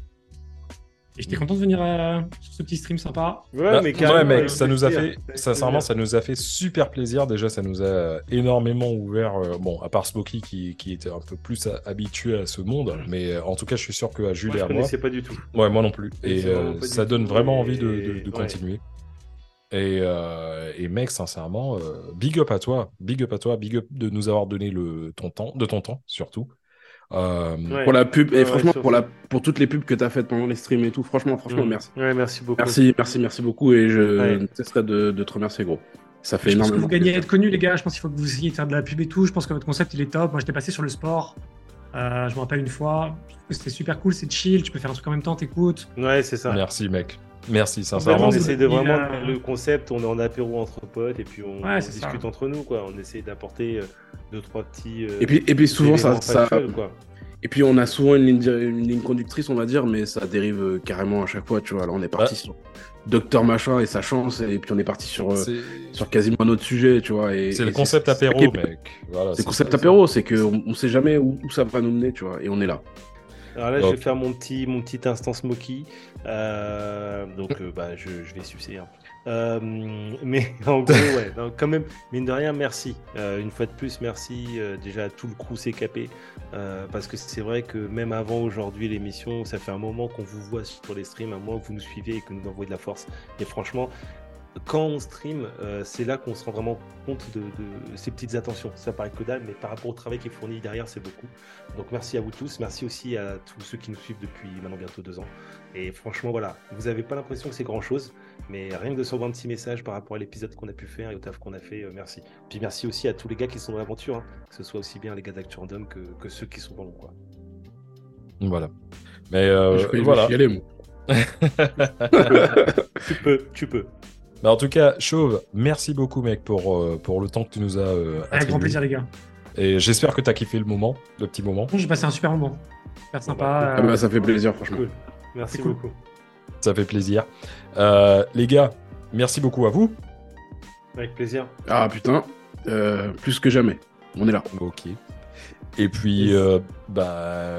Et j'étais content de venir euh, sur ce petit stream sympa. Ouais, Bah, mais ouais, mec, ça nous a fait, Avec sincèrement, ça nous a fait super plaisir. Déjà, ça nous a énormément ouvert. euh, bon, à part Smokey qui, qui était un peu plus habitué à ce monde, mais euh, en tout cas, je suis sûr que à Jules Moi, et je à moi, connaissais pas du tout. ouais, moi non plus. Et euh, ça donne tout, vraiment et- envie de, de- de ouais. continuer. Et, euh, et mec, sincèrement, euh, big up à toi, big up à toi, big up de nous avoir donné le ton temps, de ton temps surtout. Euh, Ouais. Pour la pub, et ouais, franchement, pour, la, pour toutes les pubs que tu as faites pendant les streams et tout, franchement, franchement, Mm. merci. Ouais, merci beaucoup. Merci, merci, merci beaucoup. Et je cesserai de, de te remercier, gros. Ça fait Je pense que vous gagnez à être connu, les gars. Je pense qu'il faut que vous essayiez de faire de la pub et tout. Je pense que votre concept, il est top. Moi, j'étais passé sur le sport. Euh, je me rappelle une fois, c'était super cool, c'est chill, tu peux faire un truc en même temps, t'écoutes. Ouais, c'est ça. Merci, mec. Merci, Vraiment, sincèrement. on c'est- essaie de vraiment a- le concept, on est en apéro entre potes et puis on, Ouais, on discute ça. entre nous quoi. On essaie d'apporter euh, deux trois petits. euh, Et puis, et puis souvent, ça, quoi. et puis on a souvent une ligne, une ligne conductrice, on va dire, mais ça dérive euh, carrément à chaque fois, tu vois. Là, on est parti Ouais. sur Docteur Machin et sa chance, et puis on est parti sur, sur quasiment un autre sujet, tu vois. c'est le concept apéro, mec. Voilà, C'est le concept ça, apéro, c'est qu'on on sait jamais où, où ça va nous mener, tu vois, et on est là. Alors là, je vais faire mon petit, mon petit instant Smoky. Euh, donc, euh, bah, je, je vais sucer. hein. Euh, mais en gros, ouais, donc, quand même, mine de rien, merci. Euh, une fois de plus, merci déjà à tout le crew CKP. parce que c'est vrai que même avant aujourd'hui, l'émission, ça fait un moment qu'on vous voit sur les streams, un moment que vous nous suivez et que nous envoyez de la force. Et franchement, quand on stream, euh, c'est là qu'on se rend vraiment compte de, de ces petites attentions. Ça paraît que dalle, mais par rapport au travail qui est fourni derrière, c'est beaucoup. Donc merci à vous tous, merci aussi à tous ceux qui nous suivent depuis maintenant bientôt deux ans. Et franchement, voilà, vous n'avez pas l'impression que c'est grand chose, mais rien que de s'envoyer un petit message par rapport à l'épisode qu'on a pu faire et au taf qu'on a fait, euh, merci. Puis merci aussi à tous les gars qui sont dans l'aventure, hein, que ce soit aussi bien les gars d'Actu Random que, que ceux qui sont dans l'ombre. Voilà. Mais euh, je vais voilà. chialer, moi. Tu peux, tu peux. Mais en tout cas, Chauve, merci beaucoup, mec, pour, euh, pour le temps que tu nous as euh, Avec grand plaisir, les gars. Et j'espère que tu as kiffé le moment, le petit moment. J'ai passé un super moment. Super sympa. bah, Ah euh, bah, ça fait plaisir, franchement. Cool. Merci cool. beaucoup. Ça fait plaisir. Euh, les gars, merci beaucoup à vous. Avec plaisir. Ah putain, euh, plus que jamais. On est là. Ok. Et puis, euh, bah,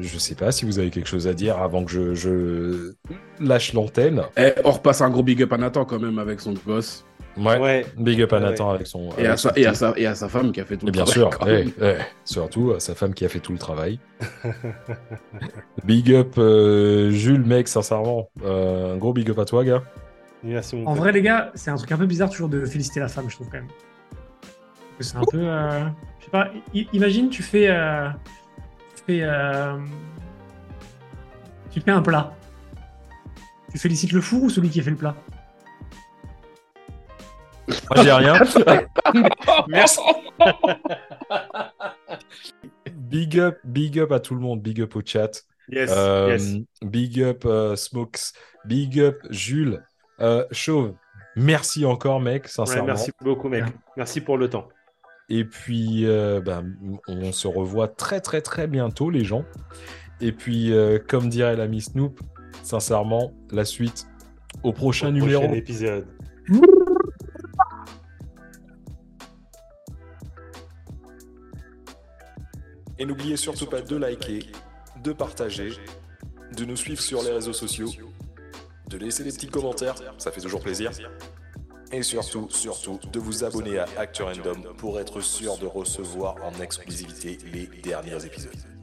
je sais pas si vous avez quelque chose à dire avant que je, je lâche l'antenne. Eh, on repasse un gros big up à Nathan quand même avec son gosse. Ouais. Ouais. Big up à Ouais, Nathan avec son. Et avec à, son sa, et, à sa, et à sa femme qui a fait tout Et le bien travail, sûr, quand eh, eh, surtout à sa femme qui a fait tout le travail. big up, euh, Jules, mec, sincèrement. Euh, un gros big up à toi, gars. Merci mon En vrai, les gars, c'est un truc un peu bizarre toujours de féliciter la femme, je trouve quand même. C'est un peu. euh, sais pas, i- imagine, tu fais. euh, tu fais. euh, tu fais un plat. Tu félicites le four ou celui qui a fait le plat? Moi, j'ai rien. Merci. Big up, big up à tout le monde. Big up au chat. Yes, Euh, yes. Big up euh, Smokes. Big up Jules. Euh, Chauve, merci encore, mec, Ouais, sincèrement. merci beaucoup, mec. Merci pour le temps. Et puis, euh, bah, on se revoit très, très, très bientôt, les gens. Et puis, euh, comme dirait l'ami Snoop, sincèrement, la suite au prochain Au numéro. Prochain épisode. Et n'oubliez surtout pas de liker, de partager, de nous suivre sur les réseaux sociaux, de laisser des petits commentaires, ça fait toujours plaisir. Et surtout, surtout, de vous abonner à Actu Random pour être sûr de recevoir en exclusivité les derniers épisodes.